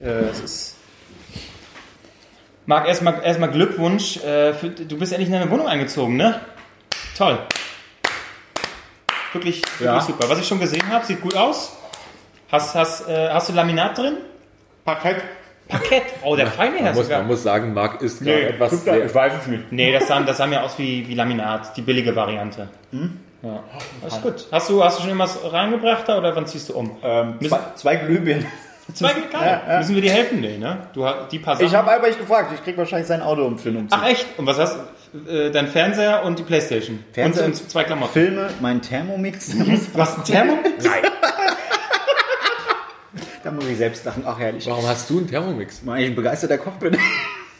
Äh, es ist. Marc, erstmal erstmal Glückwunsch. Äh, für, du bist endlich in deine Wohnung eingezogen, ne? Toll. Wirklich, wirklich Ja. super. Was ich schon gesehen habe, sieht gut aus. Hast, hast, äh, hast du Laminat drin? Parkett. Parkett. Oh, der feine Herr Man muss, sogar. man muss sagen, Marc ist gerade Nee, etwas guck da, sehr, ich weiß es nicht. Nee, das sah, das sah mir aus wie, wie Laminat, die billige Variante. Ja. Das ist gut. Hast du, hast du schon irgendwas reingebracht da oder wann ziehst du um? Ähm, zwei, zwei Glühbirnen. Zwei Geil. Müssen wir dir helfen? Nee, ne? Du hast die paar Sachen. Ich habe aber nicht gefragt. Ich krieg wahrscheinlich sein Auto um für einen Umzug. Ach echt? Und was hast du? Äh, dein Fernseher und die Playstation. Fernseher? Und, und zwei Klamotten. Filme, mein Thermomix. Du hast einen Thermomix? Nein. da muss ich selbst lachen. Ach herrlich. Warum hast du einen Thermomix? Weil ich ein begeisterter Koch bin.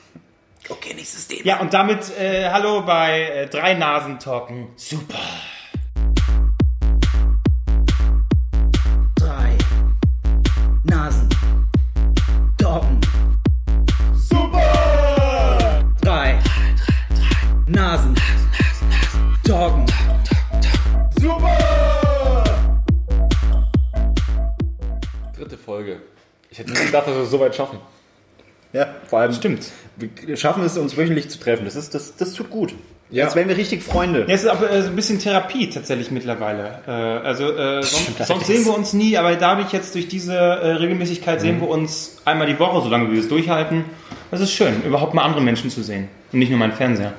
okay, nächstes Thema. Ja, und damit äh, hallo bei äh, Drei Nasen Talken. Super. Gedacht, dass wir es so weit schaffen. Ja, vor allem. Stimmt. Wir schaffen es, uns wöchentlich zu treffen. Das, ist, das, das tut gut. Ja. Jetzt wären wir richtig Freunde. Ja, es ist aber äh, ein bisschen Therapie tatsächlich mittlerweile. Äh, also äh, sonst, sonst sehen wir uns nie, aber dadurch jetzt durch diese äh, Regelmäßigkeit sehen wir uns einmal die Woche, solange wir es durchhalten. Das ist schön, überhaupt mal andere Menschen zu sehen und nicht nur meinen Fernseher.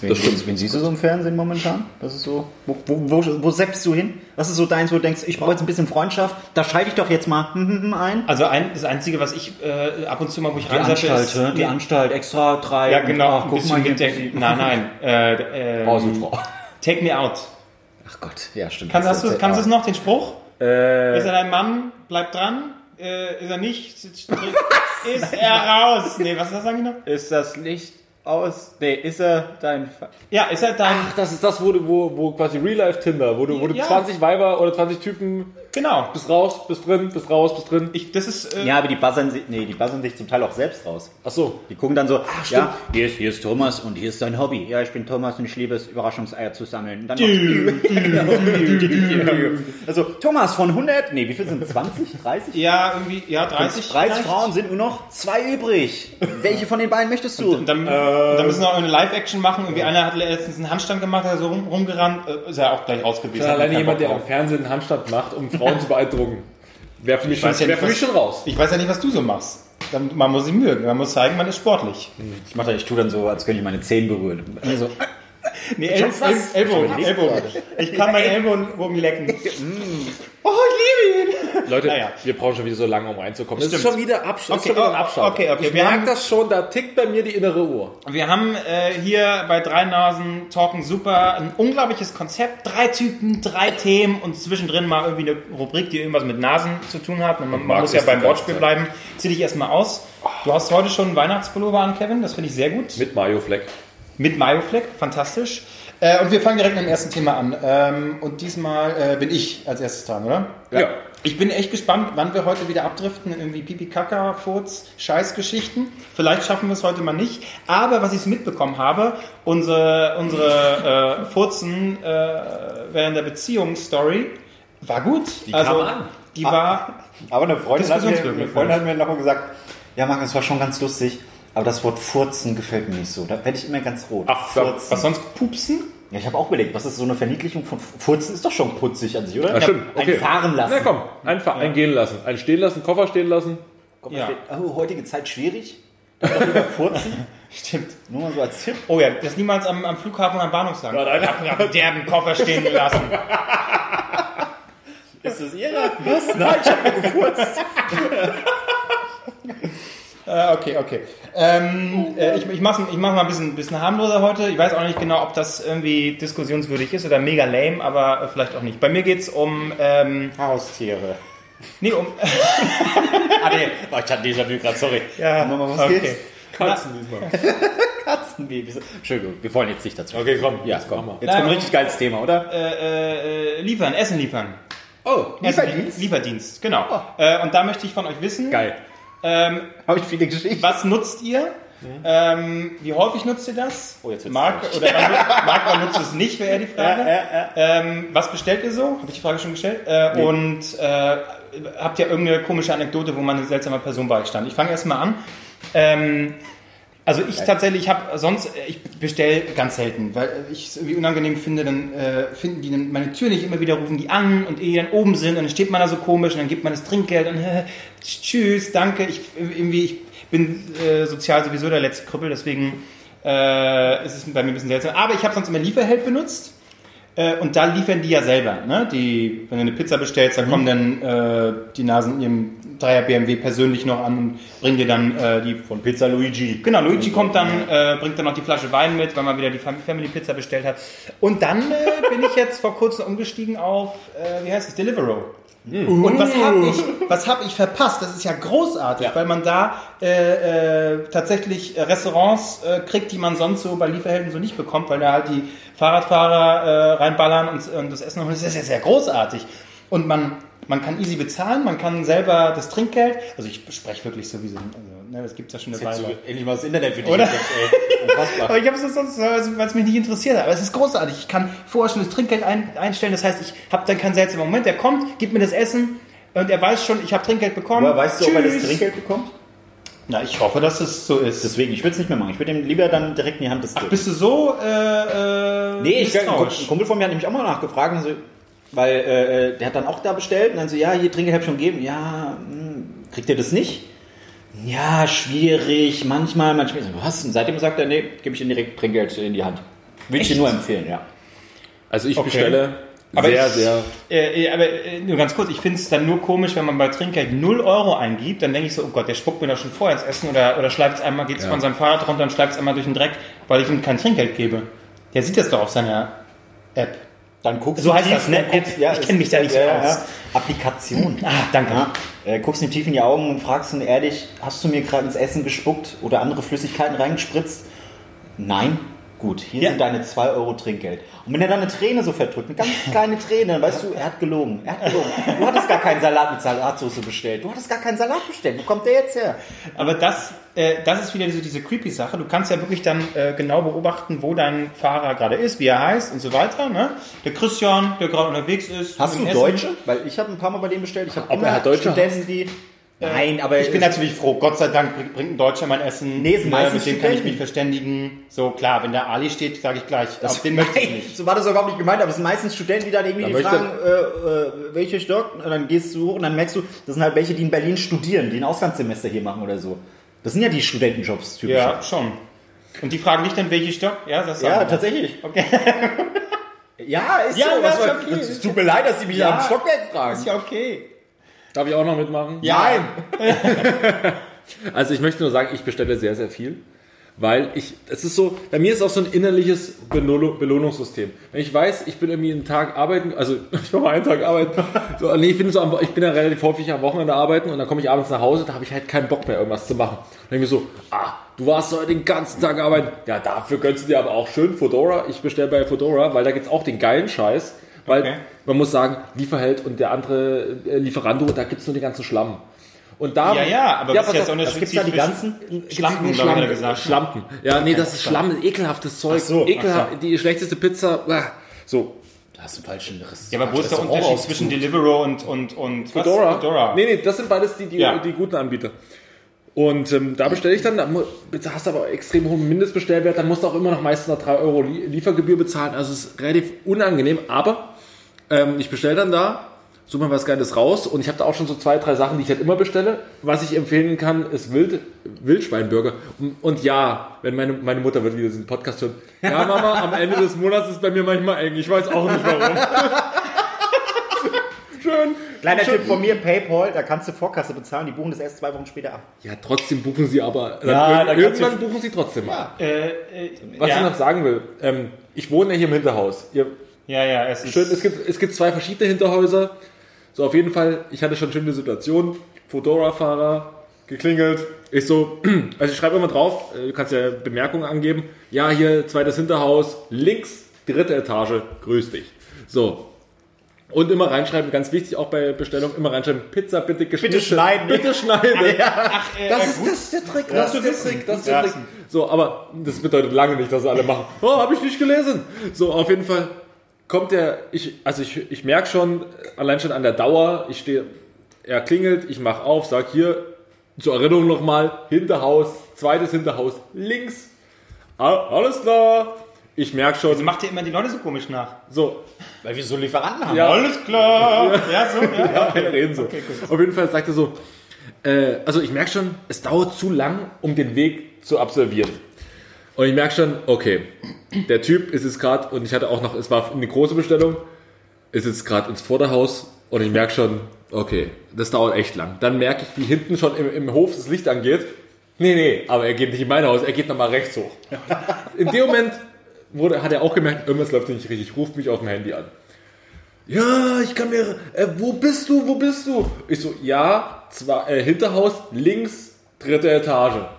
Wen, wen, wen siehst du so im Fernsehen momentan? Das ist so. Wo, wo, wo, wo seppst du hin? Was ist so deins, wo du denkst, ich brauche jetzt ein bisschen Freundschaft, da schalte ich doch jetzt mal ein? Also ein, das Einzige, was ich äh, ab und zu mal, wo ich Die reinseppe, Anstalt, ist- ne? die Anstalt, extra drei. Ja, genau. Ach, ein guck mal hier. nein, nein. Äh, äh, take me out. Ach Gott, ja, stimmt. Kannst, Das hast du, kannst du es noch, den Spruch? Äh, Ist er dein Mann? Bleib dran. Äh, ist er nicht? Ist er raus? Nee, was ist das die noch? ist das Licht aus? Nee, ist er dein. Fa Ja, ist er dein... Ach, das ist das, wo, du- wo, wo quasi Real-Life-Tinder, wo du, wo du Ja. 20 Weiber oder 20 Typen Genau. bist raus, bist drin, bist raus, bist drin. Ich, das ist... Äh, Ja, aber die buzzern, sich- nee, die buzzern sich zum Teil auch selbst raus. Ach so. Die gucken dann so, Ah, ja, hier ist, hier ist Thomas und hier ist sein Hobby. Ja, ich bin Thomas und ich liebe es, Überraschungseier zu sammeln. Und Dann noch- also, Thomas von 100, nee, wie viel sind es? 20, 30? Ja, irgendwie, ja, 30. 30 vielleicht. Frauen sind nur noch zwei übrig. Welche von den beiden möchtest du? Und dann, und dann müssen wir auch eine Live-Action machen. Irgendwie einer hat letztens einen Handstand gemacht, hat so rum, rumgerannt. Äh, ist ja auch gleich raus gewesen. Ja, Hat alleine jemand, der am drauf. Fernsehen einen Handstand macht, um Frauen zu beeindrucken. Wäre für mich, schon, ja wär nicht, für mich was- schon raus. Ich weiß ja nicht, was du so machst. Dann- Man muss sich mögen. Man muss zeigen, man ist sportlich. Ich mache ich tue dann so, als könnte ich meine Zehen berühren. Also, Nee, El El Ellbogen. Ellbogen. Ich kann meinen Ellbogen lecken. oh, ich liebe ihn. Leute, Naja. wir brauchen schon wieder so lange, um reinzukommen. Das ist schon wieder Abstand. Okay, oh, okay, okay. Ich Wir merke haben- das schon, da tickt bei mir die innere Uhr. Wir haben äh, hier bei Drei Nasen Talken super ein unglaubliches Konzept. Drei Typen, drei Themen und zwischendrin mal irgendwie eine Rubrik, die irgendwas mit Nasen zu tun hat. Man, man muss ja beim Wortspiel Zeit. bleiben. Zieh dich erstmal aus. Du hast heute schon einen Weihnachtspullover an, Kevin. Das finde ich sehr gut. Mit Mayo Fleck. Mit Mayo-Fleck, fantastisch. Äh, und wir fangen direkt mit dem ersten Thema an. Ähm, und diesmal äh, bin ich als erstes dran, oder? Ja. Ich bin echt gespannt, wann wir heute wieder abdriften in irgendwie Pipi Kaka, Furz, Scheißgeschichten. Vielleicht schaffen wir es heute mal nicht. Aber was ich so mitbekommen habe, unsere, unsere äh, Furzen äh, während der Beziehungsstory war gut. Die also, kam an. Die war. aber eine Freundin, hat mir, eine Freundin hat mir nochmal gesagt, ja Marc, das war schon ganz lustig, aber das Wort Furzen gefällt mir nicht so. Da werde ich immer ganz rot. Ach, Furzen. Was sonst? Pupsen? Ja, ich habe auch überlegt, was ist so eine Verniedlichung von Furzen? Ist doch schon putzig an sich, oder? Ja, stimmt. Ein fahren lassen. Na komm, einfach eingehen lassen. Einen stehen lassen, Koffer stehen lassen. Komm, mal Ja. steht, oh, heutige Zeit schwierig. Furzen. Stimmt. Nur mal so als Tipp. Oh ja, das niemals am, am Flughafen oder am Bahnhof sagen. Ja, nein. ich habe einen derben Koffer stehen gelassen. Ist das Ihre? Was? Nein, ich habe nur gefurzt. Äh, okay, okay. Ähm, äh, ich ich mache ich mach mal ein bisschen, bisschen harmloser heute. Ich weiß auch nicht genau, ob das irgendwie diskussionswürdig ist oder mega lame, aber äh, vielleicht auch nicht. Bei mir geht's um... Ähm, Haustiere. nee, um... Ah, nee. Oh, ich hatte Déjà-vu gerade, sorry. ja, Mama, was okay. geht's? Katzen diesmal. Katzenbabys. Entschuldigung, wir wollen jetzt nicht dazu. Okay, komm. Ja, jetzt komm. mal. Jetzt kommt ein richtig geiles Thema, oder? Äh, äh, äh, liefern, Essen liefern. Oh, Essen, Lieferdienst, genau. Äh, und da möchte ich von euch wissen, Geil. Ähm, Habe ich viele Geschichten. was nutzt ihr? Ähm, wie häufig nutzt ihr das? Oh, jetzt traurig. oder wann, Marc, wann nutzt es nicht, wäre eher die Frage. Ja, ja, ja. Ähm, was bestellt ihr so? Habe ich die Frage schon gestellt. Äh, Und äh, habt ja irgendeine komische Anekdote, wo man eine seltsame Person bei euch stand. Ich fange erstmal an. Ähm, also ich tatsächlich, ich habe sonst, ich bestelle ganz selten, weil ich es irgendwie unangenehm finde, dann äh, finden die dann meine Tür nicht immer wieder, rufen die an und ehe die dann oben sind und dann steht man da so komisch und dann gibt man das Trinkgeld und äh, tschüss, danke. Ich irgendwie, ich bin äh, sozial sowieso der letzte Krüppel, deswegen äh, ist es bei mir ein bisschen seltsam. Aber ich habe sonst immer Lieferheld benutzt. Äh, und da liefern die ja selber. Ne? Die, wenn du eine Pizza bestellst, da kommen dann äh, die Nasen in ihrem Dreier BMW persönlich noch an und bringen dir dann äh, die Von Pizza Luigi. Genau, Luigi kommt dann, äh, bringt dann noch die Flasche Wein mit, weil man wieder die Fam- Family Pizza bestellt hat. Und dann bin ich jetzt vor kurzem umgestiegen auf, wie heißt es, Deliveroo. Und was habe ich, was hab ich verpasst? Das ist ja großartig, weil man da äh, äh, tatsächlich äh, Restaurants äh, kriegt, die man sonst so bei Lieferhelden so nicht bekommt, weil da halt die Fahrradfahrer äh, reinballern und, und das Essen holen. Das ist ja sehr großartig. Und man, man kann easy bezahlen, man kann selber das Trinkgeld, also ich spreche wirklich so wie so, also, ne, das gibt's ja schon eine Weile. so endlich mal das Internet für dich Oder? entdeckt. Aber ich habe es sonst, weil es mich nicht interessiert hat. Aber es ist großartig. Ich kann vorher schon das Trinkgeld ein, einstellen. Das heißt, ich habe dann keinen seltsamen Moment. Der kommt, gibt mir das Essen und er weiß schon, ich habe Trinkgeld bekommen. Woher weißt du, ob er das Tschüss. Trinkgeld bekommt? Na, ich hoffe, dass es so ist. Deswegen, ich würde es nicht mehr machen. Ich würde ihm lieber dann direkt in die Hand des Bist du so äh, äh, Nee, ich, ein? Kumpel von mir hat nämlich auch mal nachgefragt, also, weil äh, der hat dann auch da bestellt und dann so, ja, hier Trinkgeld hab ich schon gegeben. Ja, hm, kriegt ihr das nicht? Ja, schwierig, manchmal, manchmal. Was? Und seitdem sagt er, nee, gebe ich ihm direkt Trinkgeld in die Hand. Würde ich dir nur empfehlen, ja. Also ich Okay. bestelle Aber sehr, ich- sehr. Äh, äh, aber äh, nur ganz kurz, ich finde es dann nur komisch, wenn man bei Trinkgeld 0 Euro eingibt, dann denke ich so, oh Gott, der spuckt mir doch schon vorher ins Essen oder, oder schleift es einmal, geht es Ja. von seinem Fahrrad runter und schleift es einmal durch den Dreck, weil ich ihm kein Trinkgeld gebe. Der sieht das doch auf seiner App. Dann guckst So du heißt tief, das, ne? guckst- ja, Ich es- kenn mich da nicht ja, aus. Applikation. Ah, danke. Äh, guckst ihm tief in die Augen und fragst ihn ehrlich, hast du mir gerade ins Essen gespuckt oder andere Flüssigkeiten reingespritzt? Nein? Gut, hier Ja. sind deine 2 Euro Trinkgeld. Und wenn er dann eine Träne so verdrückt, eine ganz kleine Träne, dann weißt du, er hat gelogen. Er hat gelogen. Du hattest gar keinen Salat mit Salatsauce bestellt. Du hattest gar keinen Salat bestellt. Wo kommt der jetzt her? Aber das, äh, das ist wieder diese, diese creepy Sache. Du kannst ja wirklich dann äh, genau beobachten, wo dein Fahrer gerade ist, wie er heißt und so weiter. Ne? Der Christian, der gerade unterwegs ist. Hast du. Deutsche? Weil ich habe ein paar Mal bei dem bestellt. Ich habe er halt Deutsche Studenten, die... Nein, aber Ich bin natürlich froh. Gott sei Dank bringt- ein Deutscher mein Essen. Nee, sind Ne, meistens mit dem kann ich mich verständigen. So klar, wenn der Ali steht, sage ich gleich. auf den möchte ich nicht. So war das überhaupt nicht gemeint, aber es sind meistens Studenten, die dann irgendwie Da die fragen, äh, äh, welche Stock, und dann gehst du hoch und dann merkst du, das sind halt welche, die in Berlin studieren, die ein Auslandssemester hier machen oder so. Das sind ja die Studentenjobs typisch. Ja, schon. Und die fragen dich dann, welche Stock? Ja, das ja wir. tatsächlich. Okay. Ja, ist Ja, so. das Was soll- okay. Es tut mir leid, dass sie mich Ja. am Stockwerk fragen. Ist ja okay. Darf ich auch noch mitmachen? Ja. Also ich möchte nur sagen, ich bestelle sehr, sehr viel. Weil ich, es ist so, bei mir ist auch so ein innerliches Belohnung, Belohnungssystem. Wenn ich weiß, ich bin irgendwie einen Tag arbeiten, also ich mache mal einen Tag arbeiten, so, nee, ich bin so am, ich bin ja relativ häufig am Wochenende arbeiten und dann komme ich abends nach Hause, da habe ich halt keinen Bock mehr, irgendwas zu machen. Dann denke ich mir so, ah, du warst heute den ganzen Tag arbeiten. Ja, dafür gönnst du dir aber auch schön Fedora. Ich bestelle bei Fedora, weil da gibt's auch den geilen Scheiß. Weil Okay. Man muss sagen, Lieferheld und der andere äh, Lieferando, da gibt's nur den ganzen Schlamm. Und da, Ja, ja, aber was pass ist jetzt Unterschied Was gibt's da die ganzen? Schlampen, Schlampen, gesagt. Schlampen. Ja, nee, das ist Schlamm, ekelhaftes Zeug. Ach so, Ekelhaft, ach die schlechteste Pizza. uah. So, Da hast du einen falschen Riss. Ja, aber wo ist der Unterschied zwischen Deliveroo und, und, und? Fedora. Fedora. Nee, nee, das sind beides die, die, Ja. die guten Anbieter. Und ähm, da bestelle ich dann, da hast du aber extrem hohen Mindestbestellwert, dann musst du auch immer noch meistens noch 3 Euro Lie- Liefergebühr bezahlen. Also es ist relativ unangenehm, aber ähm, ich bestelle dann da, suche mir was Geiles raus und ich habe da auch schon so zwei, drei Sachen, die ich halt immer bestelle. Was ich empfehlen kann, ist Wild, Wildschweinburger. Und, und ja, wenn meine, meine Mutter wird wieder diesen Podcast hören, ja Mama, am Ende des Monats ist bei mir manchmal eng, ich weiß auch nicht warum. Schön. Kleiner Tipp von mir, Paypal, da kannst du Vorkasse bezahlen, die buchen das erst zwei Wochen später ab. Ja, trotzdem buchen sie aber. Ja, dann, irgendwann buchen sie trotzdem ab. Äh, äh, Was ja. ich noch sagen will, ähm, ich wohne ja hier im Hinterhaus. Ihr, ja, ja, es ist. schön, es, gibt, es gibt zwei verschiedene Hinterhäuser. So, auf jeden Fall, ich hatte schon schöne Situation. Fedora-Fahrer, geklingelt. Ich so, also ich schreibe immer drauf, äh, du kannst ja Bemerkungen angeben. Ja, hier, zweites Hinterhaus, links, dritte Etage, grüß dich. So. Und immer reinschreiben, ganz wichtig, auch bei Bestellung, immer reinschreiben, Pizza bitte geschnitten. schneiden. Bitte schneiden. Ach, äh, Das ist, das ist der Trick, Ja, das ist der. Trick, das ist der Trick. So, aber das bedeutet lange nicht, dass alle machen. Oh, habe ich nicht gelesen. So, auf jeden Fall kommt der, ich, also ich, ich merke schon, allein schon an der Dauer, ich stehe, er klingelt, ich mach auf, sag hier, zur Erinnerung nochmal, Hinterhaus, zweites Hinterhaus, links. Ah, Alles klar. Ich merke schon, Also macht ihr immer die Leute so komisch nach. so, Weil wir so Lieferanten haben. Ja. Alles klar. Ja, so, ja. ja, wir reden so. Auf jeden Fall sagt er so, äh, also ich merke schon, es dauert zu lang, um den Weg zu absolvieren. Und ich merke schon, okay, der Typ ist jetzt gerade, und ich hatte auch noch, es war eine große Bestellung, ist jetzt gerade ins Vorderhaus und ich merke schon, okay, das dauert echt lang. Dann merke ich, wie hinten schon im, im Hof das Licht angeht. Nee, nee, aber er geht nicht in mein Haus, er geht nochmal rechts hoch. In dem Moment wurde, hat er auch gemerkt, irgendwas läuft nicht richtig, ruft mich auf dem Handy an. Ja, ich kann mir. Äh, wo bist du? Wo bist du? Ich so, ja, zwar äh, Hinterhaus, links, dritte Etage.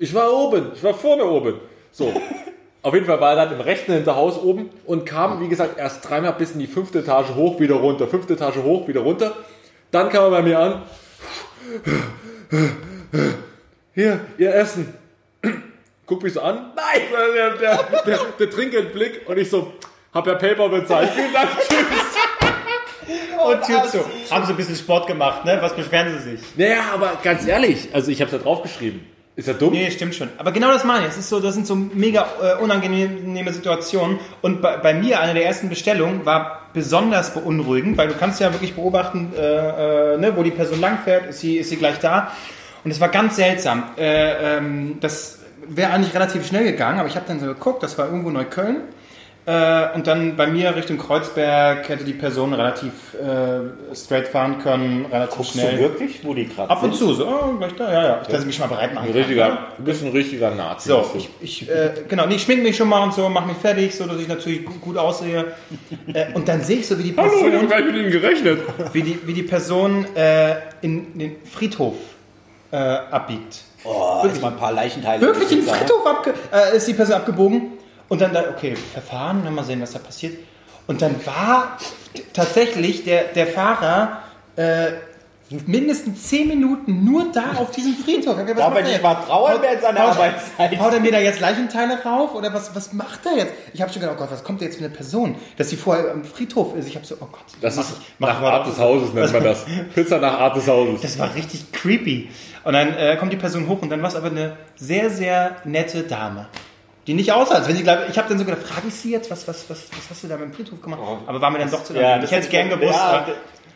Ich war oben, ich war vorne oben. So. Auf jeden Fall war er dann im rechten Hinterhaus oben und kam, wie gesagt, erst dreimal bis in die fünfte Etage hoch, wieder runter, fünfte Etage hoch, wieder runter. Dann kam er bei mir an. Hier, ihr Essen. Guck mich so an. Nein! Der, der, der, der Trinkgeldblick und ich so, hab ja Paper bezahlt. Vielen Dank, tschüss. Und Tür zu. Haben sie ein bisschen Sport gemacht, ne? Was beschweren sie sich? Naja, aber ganz ehrlich, also ich hab's da draufgeschrieben. Ist er dumm? Nee, stimmt schon. Aber genau das meine ich. Es ist so, das sind so mega äh, unangenehme Situationen. Und bei, bei mir, eine der ersten Bestellungen, war besonders beunruhigend, weil du kannst ja wirklich beobachten, äh, äh, ne, wo die Person langfährt, ist sie, ist sie gleich da. Und es war ganz seltsam. Äh, ähm, das wäre eigentlich relativ schnell gegangen, aber ich habe dann so geguckt, das war irgendwo Neukölln. Äh, und dann bei mir Richtung Kreuzberg hätte die Person relativ äh, straight fahren können, relativ Guckst schnell. du wirklich, wo die gerade Ab und zu, so, oh, gleich da, ja, ja. Dass ich mich mal bereit machen Ein kann. richtiger, du bist ein richtiger Nazi. So, ich, ich äh, genau, nee, ich schmink mich schon mal und so, mach mich fertig, so dass ich natürlich gut, aussehe. Äh, und dann sehe ich so, wie die Hallo, ich Person, habe gar nicht mit Ihnen gerechnet. wie die, wie die Person äh, in den Friedhof äh, abbiegt. Oh, jetzt mal ein paar Leichenteile. Wirklich in den. Friedhof abge äh, ist die Person abgebogen und dann da, okay, Verfahren, dann mal sehen, was da passiert. Und dann war tatsächlich der, der Fahrer äh, mindestens zehn Minuten nur da auf diesem Friedhof. Gedacht, Darf er nicht mal trauern während seiner Arbeitszeit? Haut er mir da jetzt Leichenteile rauf oder was, was macht er jetzt? Ich habe schon gedacht, oh Gott, was kommt da jetzt für eine Person, dass sie vorher am Friedhof ist. Ich habe so, oh Gott. Das ist nach Art des Hauses, nennt man das. Pizza nach Art des Hauses. Das war richtig creepy. Und dann äh, kommt die Person hoch und dann war es aber eine sehr, sehr nette Dame. Die nicht aussah, als wenn sie, glaube ich, habe dann so gedacht, frage ich sie jetzt, was, was, was, was hast du da mit dem Friedhof gemacht? Aber war mir dann doch zu Ja, ich hätte es gern gewusst. ja,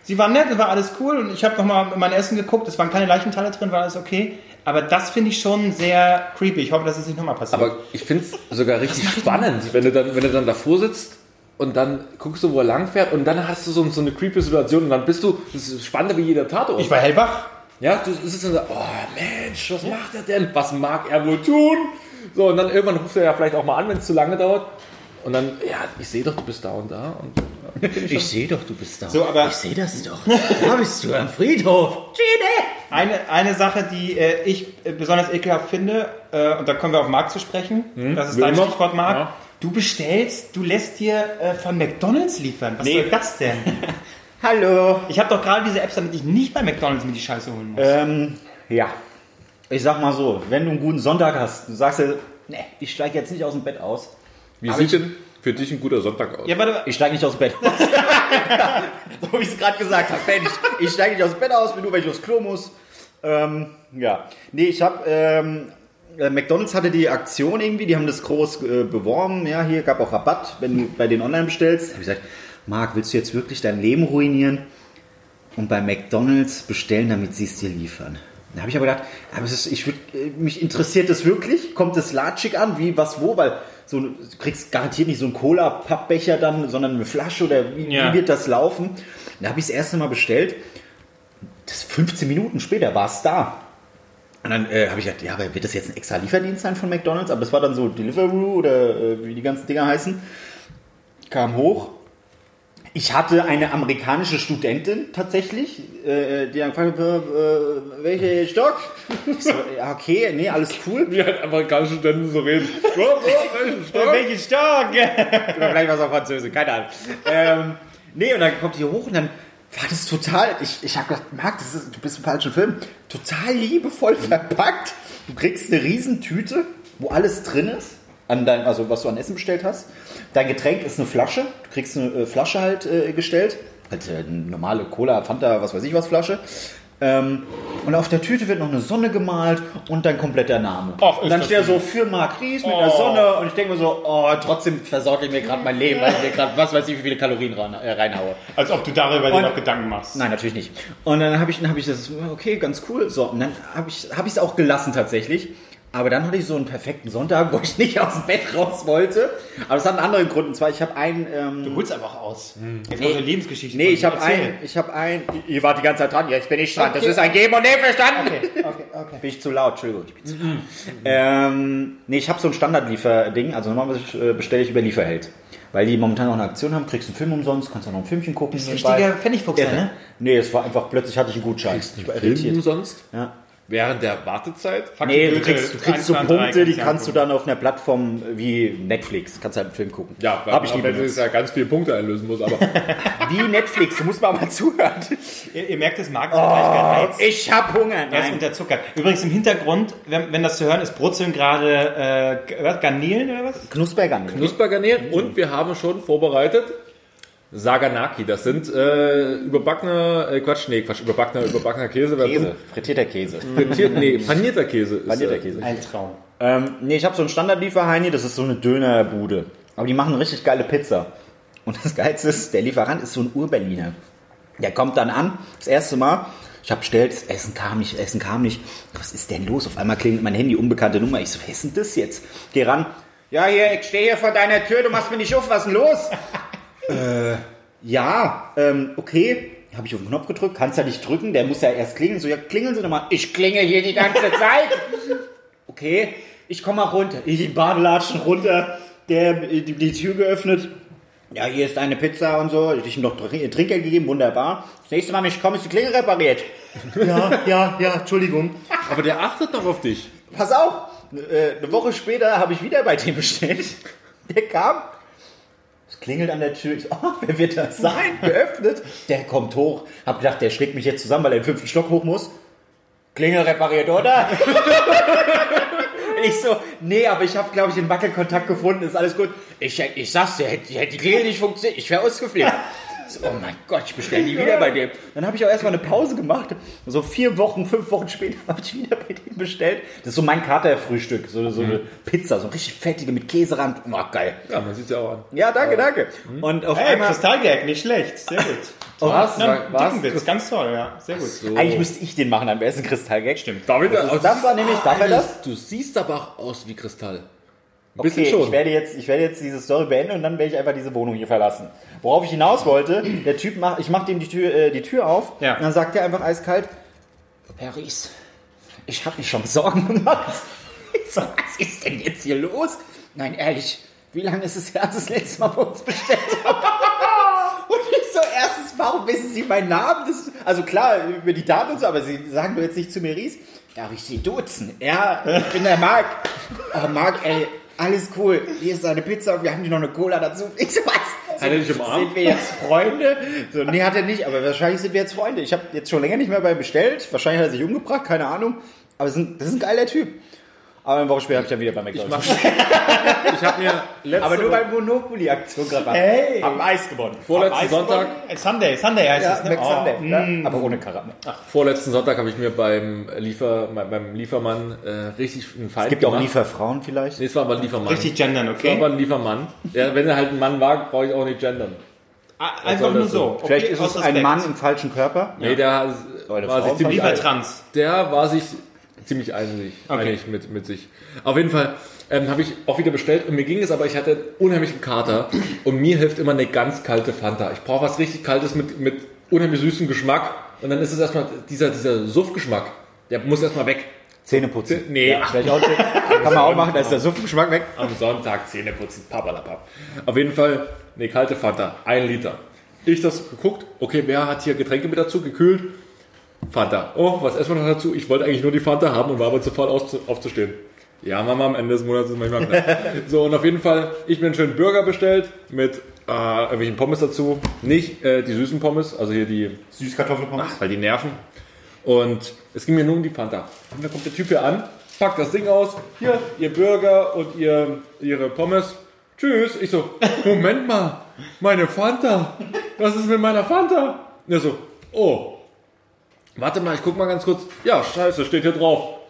sie war nett, war alles cool und ich habe nochmal mein Essen geguckt, es waren keine Leichenteile drin, war alles okay. Aber das finde ich schon sehr creepy. Ich hoffe, dass es nicht nochmal passiert. Aber ich finde es sogar richtig spannend, wenn du, dann, wenn du dann davor sitzt und dann guckst du, wo er lang fährt und dann hast du so, so eine creepy Situation und dann bist du, das ist spannender wie jeder Tatort. ich war hellwach. Ja, du sitzt dann so, oh Mensch, was macht er denn? Was mag er wohl tun? So, und dann irgendwann ruft er ja vielleicht auch mal an, wenn es zu lange dauert. Und dann, ja, ich sehe doch, du bist da und da. Und Ich sehe doch, du bist da. So, aber- ich sehe das doch. Da bist du am Friedhof. Eine, eine Sache, die äh, ich äh, besonders ekelhaft finde, äh, und da kommen wir auf Marc zu sprechen, das ist dein immer. Stichwort, Marc. Ja. Du bestellst, du lässt dir äh, von McDonalds liefern. Was Nee. soll das denn? Hallo. Ich habe doch gerade diese Apps, damit ich nicht bei McDonalds mir die Scheiße holen muss. Ähm, ja. Ich sag mal so, wenn du einen guten Sonntag hast, du sagst ja, ne, ich steige jetzt nicht aus dem Bett aus. wie sieht denn für dich ein guter Sonntag aus? ja, warte, Ich steige nicht aus dem Bett aus. so wie ich es gerade gesagt habe. Fertig. Ich steige nicht aus dem Bett aus, bin nur, weil ich aufs Klo muss. Ähm, ja. Nee, ich habe... Ähm, äh, McDonalds hatte die Aktion irgendwie, die haben das groß äh, beworben. Ja, hier gab auch Rabatt, wenn du bei denen online bestellst. Da habe ich gesagt, Marc, willst du jetzt wirklich dein Leben ruinieren und bei McDonalds bestellen, damit sie es dir liefern? Da habe ich aber gedacht, aber es ist, ich würd, äh, mich interessiert das wirklich? Kommt es latschig an? Wie, was, wo? Weil so, du kriegst garantiert nicht so einen Cola-Pappbecher dann, sondern eine Flasche oder wie, Ja. wie wird das laufen? Da habe ich das erste Mal bestellt. Das 15 Minuten später war es da. Und dann äh, habe ich gedacht, ja, aber wird das jetzt ein extra Lieferdienst sein von McDonalds? Aber das war dann so Deliveroo oder äh, wie die ganzen Dinger heißen. Kam hoch. Ich hatte eine amerikanische Studentin tatsächlich, äh, die dann gefragt hat, äh, äh, welche Stock? Ich so, ja, okay, nee, alles cool. Wie halt amerikanische Studenten so reden. Oh, oh, welchen Stock? welchen Stock? Oder vielleicht was auf Französisch, keine Ahnung. Ähm, nee, und dann kommt die hoch und dann war das total, ich, ich habe gedacht, Marc, das ist, du bist im falschen Film, total liebevoll verpackt. Du kriegst eine Riesentüte, wo alles drin ist, an dein, also was du an Essen bestellt hast. Dein Getränk ist eine Flasche, du kriegst eine äh, Flasche halt äh, gestellt. Halt äh, eine normale Cola, Fanta, was weiß ich was Flasche. Ähm, und auf der Tüte wird noch eine Sonne gemalt und dein kompletter Name. Ach, und dann steht da so für Marc Ries mit einer Oh. Sonne und ich denke mir so, oh, trotzdem versorge ich mir gerade mein Leben, weil ich mir gerade, was weiß ich, wie viele Kalorien rein, äh, reinhaue. Als ob du darüber dir Und- noch Gedanken machst. Nein, natürlich nicht. Und dann habe ich, dann hab ich das, okay, ganz cool. So, und dann habe ich es hab auch gelassen tatsächlich. Aber dann hatte ich so einen perfekten Sonntag, wo ich nicht aus dem Bett raus wollte. Aber es hat einen anderen Grund. Und zwar, ich habe einen... Ähm, Du holst auch aus. Jetzt Nee. eine Lebensgeschichte. nee, ich habe einen... Ich habe einen... Ihr wart die ganze Zeit dran, jetzt bin ich dran. Das Okay. ist ein Geben und Nehmen, verstanden? Okay, okay, okay. Bin ich zu laut, Entschuldigung. Ich bin zu laut. ähm, nee, ich habe so ein Standardlieferding. Also normalerweise äh, bestelle ich über Lieferheld. Weil die momentan noch eine Aktion haben, kriegst einen Film umsonst, kannst auch noch ein Filmchen gucken. Bist ein nebenbei. richtiger Pfennigfuchs, ne? Nee, es war einfach, plötzlich hatte ich einen Gutschein. Ich war Film irritiert. umsonst? Ja. Während der Wartezeit? Fuck Nee, die du kriegst, du kriegst so 1, 2, 3 Punkte, die kannst du dann auf einer Plattform wie Netflix, kannst halt einen Film gucken. Ja, habe ich nie wenn benutzt. es ja ganz viele Punkte einlösen muss, aber Wie Netflix, du musst mal mal zuhören. Ihr, ihr merkt, es mag ist gleich gereizt. Ich hab Hunger. Er ist unterzuckert. Übrigens im Hintergrund, wenn, wenn das zu hören ist, brutzeln gerade äh, Garnelen oder was? Knusperger. nicht. Knuspergarnier und wir haben schon vorbereitet Saganaki. Das sind äh, überbackene, äh, Quatsch, nee, Quatsch, überbackener, überbackener Käse. Käse, frittierter Käse. Frittiert, nee, panierter Käse. ist, Panierter äh, Käse. Ein Traum. Ähm, nee, ich habe so einen Standardlieferheini, das ist so eine Dönerbude. Aber die machen eine richtig geile Pizza. Und das Geilste ist, der Lieferant ist so ein Urberliner. Der kommt dann an, das erste Mal. Ich habe bestellt, das Essen kam nicht, Essen kam nicht. Was ist denn los? Auf einmal klingelt mein Handy, unbekannte Nummer. Ich so, wer ist denn das jetzt? Geh ran. Ja, hier, ich stehe hier vor deiner Tür, du machst mir nicht auf, was ist denn los? Äh, ja, ähm, okay. Habe ich auf den Knopf gedrückt, kannst ja nicht drücken, der muss ja erst klingeln. So, ja, klingeln Sie nochmal. Ich klinge hier die ganze Zeit. Okay, ich komme mal runter. Ich in Badelatschen runter, der die, die Tür geöffnet. Ja, hier ist eine Pizza und so. Ich ihm noch Tr- Trinkgeld gegeben, wunderbar. Das nächste Mal, wenn ich komme, ist die Klingel repariert. Ja, ja, ja, Entschuldigung. Aber der achtet noch auf dich. Pass auf, äh, eine Woche später habe ich wieder bei dem bestellt. Der kam, klingelt an der Tür. Ich so, oh, wer wird das sein? Geöffnet. Der kommt hoch. Hab gedacht, der schlägt mich jetzt zusammen, weil er den fünften Stock hoch muss. Klingel repariert, oder? ich so, nee, aber ich habe, glaube ich, den Wackelkontakt gefunden. Ist alles gut. Ich, ich sag's dir, hätte, hätte die Klingel nicht funktioniert. Ich wäre ausgeflippt. So, oh mein Gott, ich bestelle nie wieder bei dem. Dann habe ich auch erstmal eine Pause gemacht. So vier Wochen, fünf Wochen später habe ich wieder bei dem bestellt. Das ist so mein Katerfrühstück. So, so eine Pizza, so richtig fettige mit Käserand. Oh, geil. Ja, man sieht ja auch an. Ja, danke, danke. Und auf Hey, einmal, Kristallgag, nicht schlecht. Sehr gut. Was? Na, Was? Witz, ganz toll, ja. Sehr gut. eigentlich müsste ich den machen, dann wäre es ein Kristallgag. Stimmt. David, Das, das war nämlich, darf das? Du siehst aber auch aus wie Kristall. Okay, schon. ich werde, jetzt, ich werde jetzt diese Story beenden und dann werde ich einfach diese Wohnung hier verlassen. Worauf ich hinaus wollte, der Typ macht, ich mache ihm die Tür, äh, die Tür auf Ja. und dann sagt er einfach eiskalt, Herr Ries, ich habe mich schon Sorgen gemacht. Ich so, was ist denn jetzt hier los? Nein, ehrlich, wie lange ist es her, das letzte Mal bei uns bestellt haben? Und ich so, erstens, warum wissen Sie meinen Namen? Das, also klar, über die Daten und so, aber Sie sagen doch jetzt nicht zu mir Ries. Darf ich Sie duzen? Ja, ich bin der Marc. Oh, Marc, ey, alles cool. Hier ist eine Pizza und wir haben hier noch eine Cola dazu. Ich so, was? Hat er dich umarmt? Sind wir jetzt Freunde? So, nee, hat er nicht, aber wahrscheinlich sind wir jetzt Freunde. Ich habe jetzt schon länger nicht mehr bei ihm bestellt. Wahrscheinlich hat er sich umgebracht, keine Ahnung. Aber das ist ein, das ist ein geiler Typ. Aber eine Woche später habe ich dann wieder bei McDonald's. Ich habe mir letzte aber nur bei Monopoly-Aktion gerade. Hey. Hab Eis gewonnen. vorletzten Eis Sonntag, Äh, Sunday, Sunday heißt Ja, es, ne? Mac Sunday. Oh, ja, aber ohne Karamell. vorletzten Sonntag habe ich mir beim Liefer, beim Liefermann äh, richtig einen Feind Es gibt ja auch gemacht. Lieferfrauen vielleicht. Nee, es war aber ein Liefermann. Richtig gendern, Es war okay? aber ein Liefermann. Ja, wenn er halt ein Mann war, brauche ich auch nicht gendern. Ah, soll Einfach nur so. Okay, Vielleicht ist es ein. Mann im falschen Körper. Nee, der Leute, war sich ziemlich. Liefertrans. Der war sich ziemlich einig, Okay. einig mit, mit sich. Auf jeden Fall ähm, habe ich auch wieder bestellt und mir ging es aber, ich hatte einen unheimlichen Kater und mir hilft immer eine ganz kalte Fanta. Ich brauche was richtig Kaltes mit, mit unheimlich süßem Geschmack und dann ist es erstmal dieser, dieser Suffgeschmack. Der muss erstmal weg. Zähne putzen. Nee, Ja, vielleicht auch, kann man auch machen, da ist der Suffgeschmack weg. am Sonntag Zähne putzen, papalapap. Auf jeden Fall eine kalte Fanta, ein Liter. Ich das geguckt, okay, wer hat hier Getränke mit dazu, gekühlt? Fanta. Oh, was essen wir noch dazu? Ich wollte eigentlich nur die Fanta haben und war aber sofort aufzu- aufzustehen. Ja, Mama, am Ende des Monats ist manchmal klar. So, und auf jeden Fall, ich mir einen schönen Burger bestellt mit äh, irgendwelchen Pommes dazu. Nicht äh, die süßen Pommes, also hier die Süßkartoffelpommes. weil die nerven. Und es ging mir nur um die Fanta. Und dann kommt der Typ hier an, packt das Ding aus, hier, ihr Burger und ihr, ihre Pommes. Tschüss. Ich so, Moment mal, meine Fanta. was ist mit meiner Fanta? Und er so, oh, warte mal, ich guck mal ganz kurz. Ja, scheiße, steht hier drauf.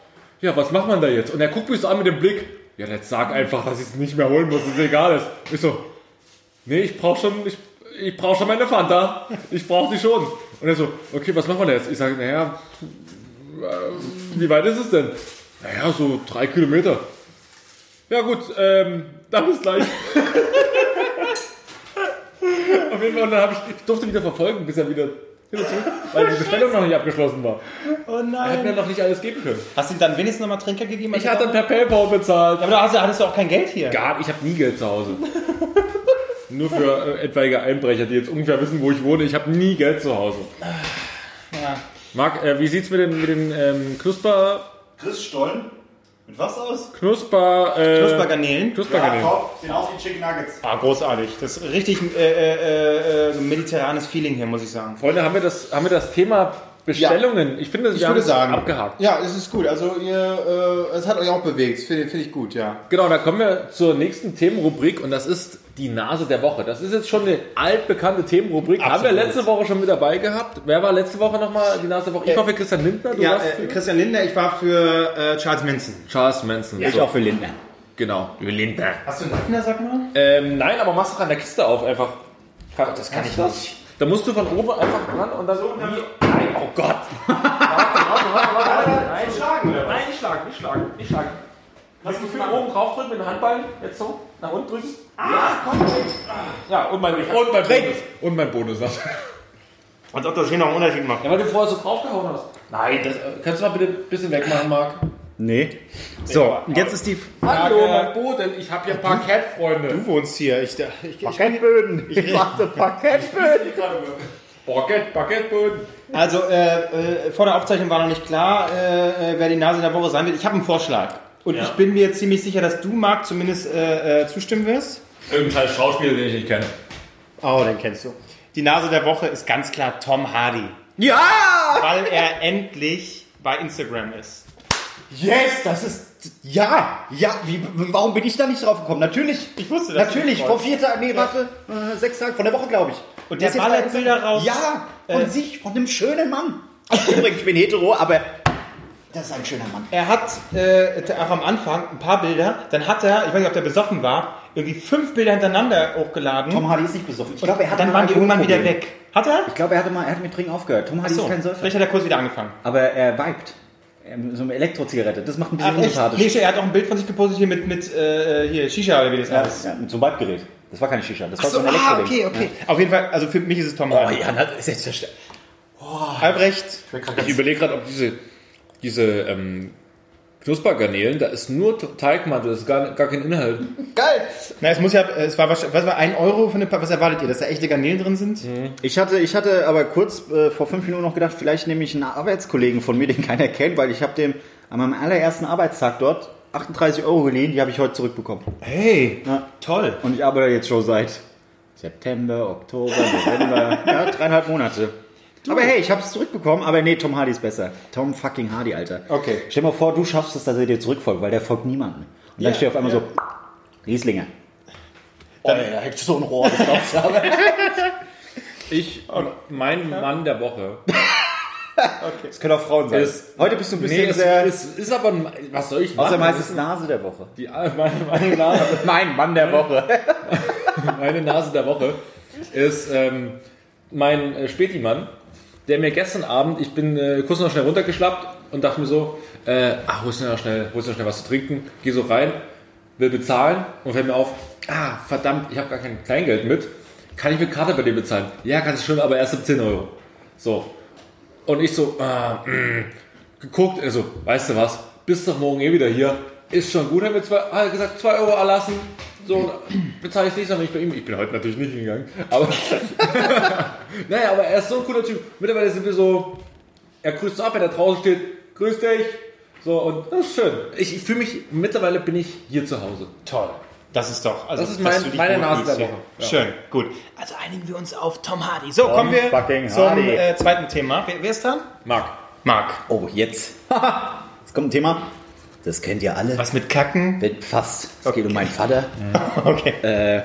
Ja, was macht man da jetzt? Und er guckt mich so an mit dem Blick. Ja, jetzt sag einfach, dass ich es nicht mehr holen muss, ist egal ist. Ich so, nee, ich brauch schon, ich, ich brauch schon meine Fanta. Ich brauch die schon. Und er so, okay, was machen wir denn jetzt? Ich sage, naja, äh, wie weit ist es denn? Naja, so drei Kilometer. Ja gut, ähm, dann bis gleich. Auf jeden Fall, und dann habe ich, ich durfte wieder verfolgen, bis er wieder weil die Bestellung noch nicht abgeschlossen war. Oh Er hat mir nein. noch nicht alles geben können. Hast du ihm dann wenigstens nochmal Trinker gegeben? Ich hatte per PayPal bezahlt. aber da hast du, hattest du auch kein Geld hier. Gar, ich habe nie Geld zu Hause. Nur für äh, etwaige Einbrecher, die jetzt ungefähr wissen, wo ich wohne. Ich habe nie Geld zu Hause. Ja. Marc, äh, wie sieht's mit den, mit den ähm, Knusper, Chris Stollen. Mit was aus? Knusper, äh, Knuspergarnelen. Knuspergarnelen? top. Sehen aus wie Chicken Nuggets. Ah, großartig. Das ist richtig äh, äh, äh, so ein mediterranes Feeling hier, muss ich sagen. Freunde, haben wir das, haben wir das Thema Bestellungen? Ich finde, Ich wir würde sagen. abgehakt. Ja, es ist gut. Also ihr, äh, es hat euch auch bewegt. Finde find ich gut, ja. Genau, da kommen wir zur nächsten Themenrubrik und das ist die Nase der Woche. Das ist jetzt schon eine altbekannte Themenrubrik. Haben wir Absolut. letzte Woche schon mit dabei gehabt. Wer war letzte Woche nochmal die Nase der Woche? Ich war für Christian Lindner. Du Ja, warst äh, für Christian Lindner, ich war für äh, Charles Manson. Charles Manson. Ich So, auch für Lindner. Genau, über Lindner. Hast du einen Öffner, sag mal? Ähm, nein, aber machst doch an der Kiste auf einfach. das kann ich nicht. Da musst du von oben einfach dran und dann so. Nein, oh Gott. warte, warte, warte, warte. Nein, schlagen, Nein, nicht schlagen, nicht schlagen, nicht schlagen. Hast du von oben drauf drücken mit dem Handballen? Jetzt so? Nach unten drücken? Ja, komm, Ja, und mein, und mein Bonus. Und mein Bonus. Ja, Als ob das hier noch einen Unterschied macht. weil du vorher so draufgehauen hast. Nein, das, äh, kannst du mal bitte ein bisschen wegmachen, Marc? Nee. So, und jetzt ist die Hallo, Frage. mein Boden. Ich habe hier Parkettfreunde. Du wohnst hier. Ich, ich, ich, Parkettböden. Ich machte Parkettböden. Parkett, Parkettboden. Also, äh, äh, vor der Aufzeichnung war noch nicht klar, äh, äh, wer die Nase der Woche sein wird. Ich habe einen Vorschlag. Und ich bin mir ziemlich sicher, dass du, Marc, zumindest äh, äh, zustimmen wirst. Irgendein Schauspieler, den ich nicht kenne. Oh, den kennst du. Die Nase der Woche ist ganz klar Tom Hardy. Ja! Weil er endlich bei Instagram ist. Yes, das ist. Ja, ja, wie, warum bin ich da nicht drauf gekommen? Natürlich. Ich wusste das. Natürlich, vor vier Tagen, nee, warte, äh, sechs Tagen, von der Woche, glaube ich. Und der ballert Bilder raus. Ja, von Äh. sich, von einem schönen Mann. Übrigens, ich bin hetero, aber das ist ein schöner Mann. Er hat äh, auch am Anfang ein paar Bilder, dann hat er, ich weiß nicht, ob der besoffen war, irgendwie fünf Bilder hintereinander hochgeladen. Tom Hardy ist nicht besoffen. Ich glaube, er hat dann waren die irgendwann wieder weg. Hat er? Ich glaube, er hatte mal, er hat mit Trinken aufgehört. Tom Hardy Achso, ist kein Säufer. vielleicht hat der Kurs wieder angefangen. Aber er vibet. Er- So eine Elektrozigarette. Das macht ein bisschen Ach, echt? unsympathisch. Nee, er hat auch ein Bild von sich gepostet hier mit, mit äh, hier, Shisha oder wie das Ja, heißt. ja, mit so einem Vibe-Gerät. Das war keine Shisha. Das war So, so ein ah, Elektroding. okay, okay. Auf jeden Fall, also für mich ist es Tom Oh, Hardy. ja, das ist jetzt zerstört. Albrecht, Ich überlege gerade, ob diese, diese ähm, Knuspergarnelen, da ist nur Teigmantel, das ist gar, gar kein Inhalt. geil. Na, es muss ja, es war wahrscheinlich, was war ein Euro für eine, was erwartet ihr, dass da echte Garnelen drin sind? Ich hatte, ich hatte aber kurz äh, vor fünf Minuten noch gedacht, vielleicht nehme ich einen Arbeitskollegen von mir, den keiner kennt, weil ich habe dem an meinem allerersten Arbeitstag dort 38 Euro geliehen, die habe ich heute zurückbekommen. Hey, Ja. toll. Und ich arbeite jetzt schon seit September, Oktober, November, ja, dreieinhalb Monate. Aber hey, ich habe es zurückbekommen, aber nee, Tom Hardy ist besser. Tom fucking Hardy, Alter. Okay. Stell dir mal vor, du schaffst es, dass er dir zurückfolgt, weil der folgt niemandem. Und dann Ja, steht auf einmal ja. so, Rieslinger. Oh, da hätte ich so ein Rohr, du. Ich, mein Mann der Woche. Das können auch Frauen sein. Ist- Heute bist du ein bisschen Nee, es, sehr... es ist aber, ein, was soll ich machen? Außerdem heißt Das es ist Nase der Woche. die, meine, meine, Nase, Mein Mann der Woche. meine Nase der Woche ist ähm, mein äh, Spätimann, der mir gestern Abend, ich bin äh, kurz noch schnell runtergeschlappt und dachte mir so, äh, ach, holst du noch schnell, holst du noch schnell was zu trinken, geh so rein, will bezahlen und fällt mir auf, ah, verdammt, ich habe gar kein Kleingeld mit. Kann ich mit Karte bei dir bezahlen? Ja, du schon, aber erst ab 10 Euro. So. Und ich so, ah, mh, geguckt, also, weißt du was, bist doch morgen eh wieder hier. Ist schon gut, haben wir zwei, hat er gesagt, 2 Euro erlassen. So, bezahle ich nächstes Mal nicht bei ihm. Ich bin heute natürlich nicht hingegangen. Aber, naja, aber er ist so ein cooler Typ. Mittlerweile sind wir so, er grüßt so ab, wenn er draußen steht, grüß dich. So, und das ist schön. Ich, ich fühle mich, mittlerweile bin ich hier zu Hause. Toll. Das ist doch, also Das ist mein- meine Nase der. Woche. Ja. Schön, gut. Also einigen wir uns auf Tom Hardy. So, kommen wir zum Hardy. äh, zweiten Thema. Wer, wer ist dran? Marc. Marc. Oh, jetzt. Jetzt kommt ein Thema. Das kennt ihr alle. Was mit Kacken? Fast. Es geht um meinen Vater. Okay. Äh,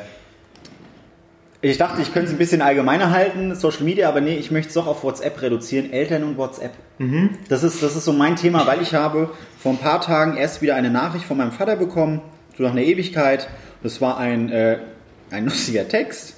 Ich dachte, ich könnte es ein bisschen allgemeiner halten, Social Media, aber nee, ich möchte es doch auf WhatsApp reduzieren. Eltern und WhatsApp. Das, ist, das ist so mein Thema, weil ich habe vor ein paar Tagen erst wieder eine Nachricht von meinem Vater bekommen, so nach einer Ewigkeit. Das war ein, äh, ein lustiger Text.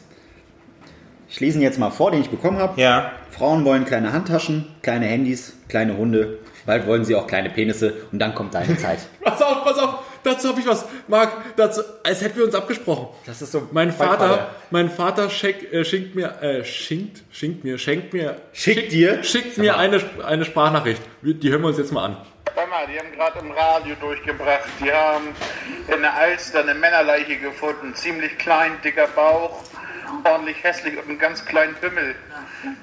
Ich lese ihn jetzt mal vor, den ich bekommen habe. Ja. Frauen wollen kleine Handtaschen, kleine Handys, kleine Hunde. Bald wollen sie auch kleine Penisse und dann kommt deine Zeit. Pass auf, pass auf, dazu habe ich was. Marc, dazu, als hätten wir uns abgesprochen. Das ist so Mein Vater, Vater. mein Vater schenkt, äh, schenkt mir, äh, schenkt, schenkt mir, schenkt mir, Schickt dir? schickt mir eine, eine Sprachnachricht. Die hören wir uns jetzt mal an. Hör mal, die haben gerade im Radio durchgebracht. Die haben in der Alster eine Männerleiche gefunden. Ziemlich klein, dicker Bauch, ordentlich hässlich und einen ganz kleinen Pimmel.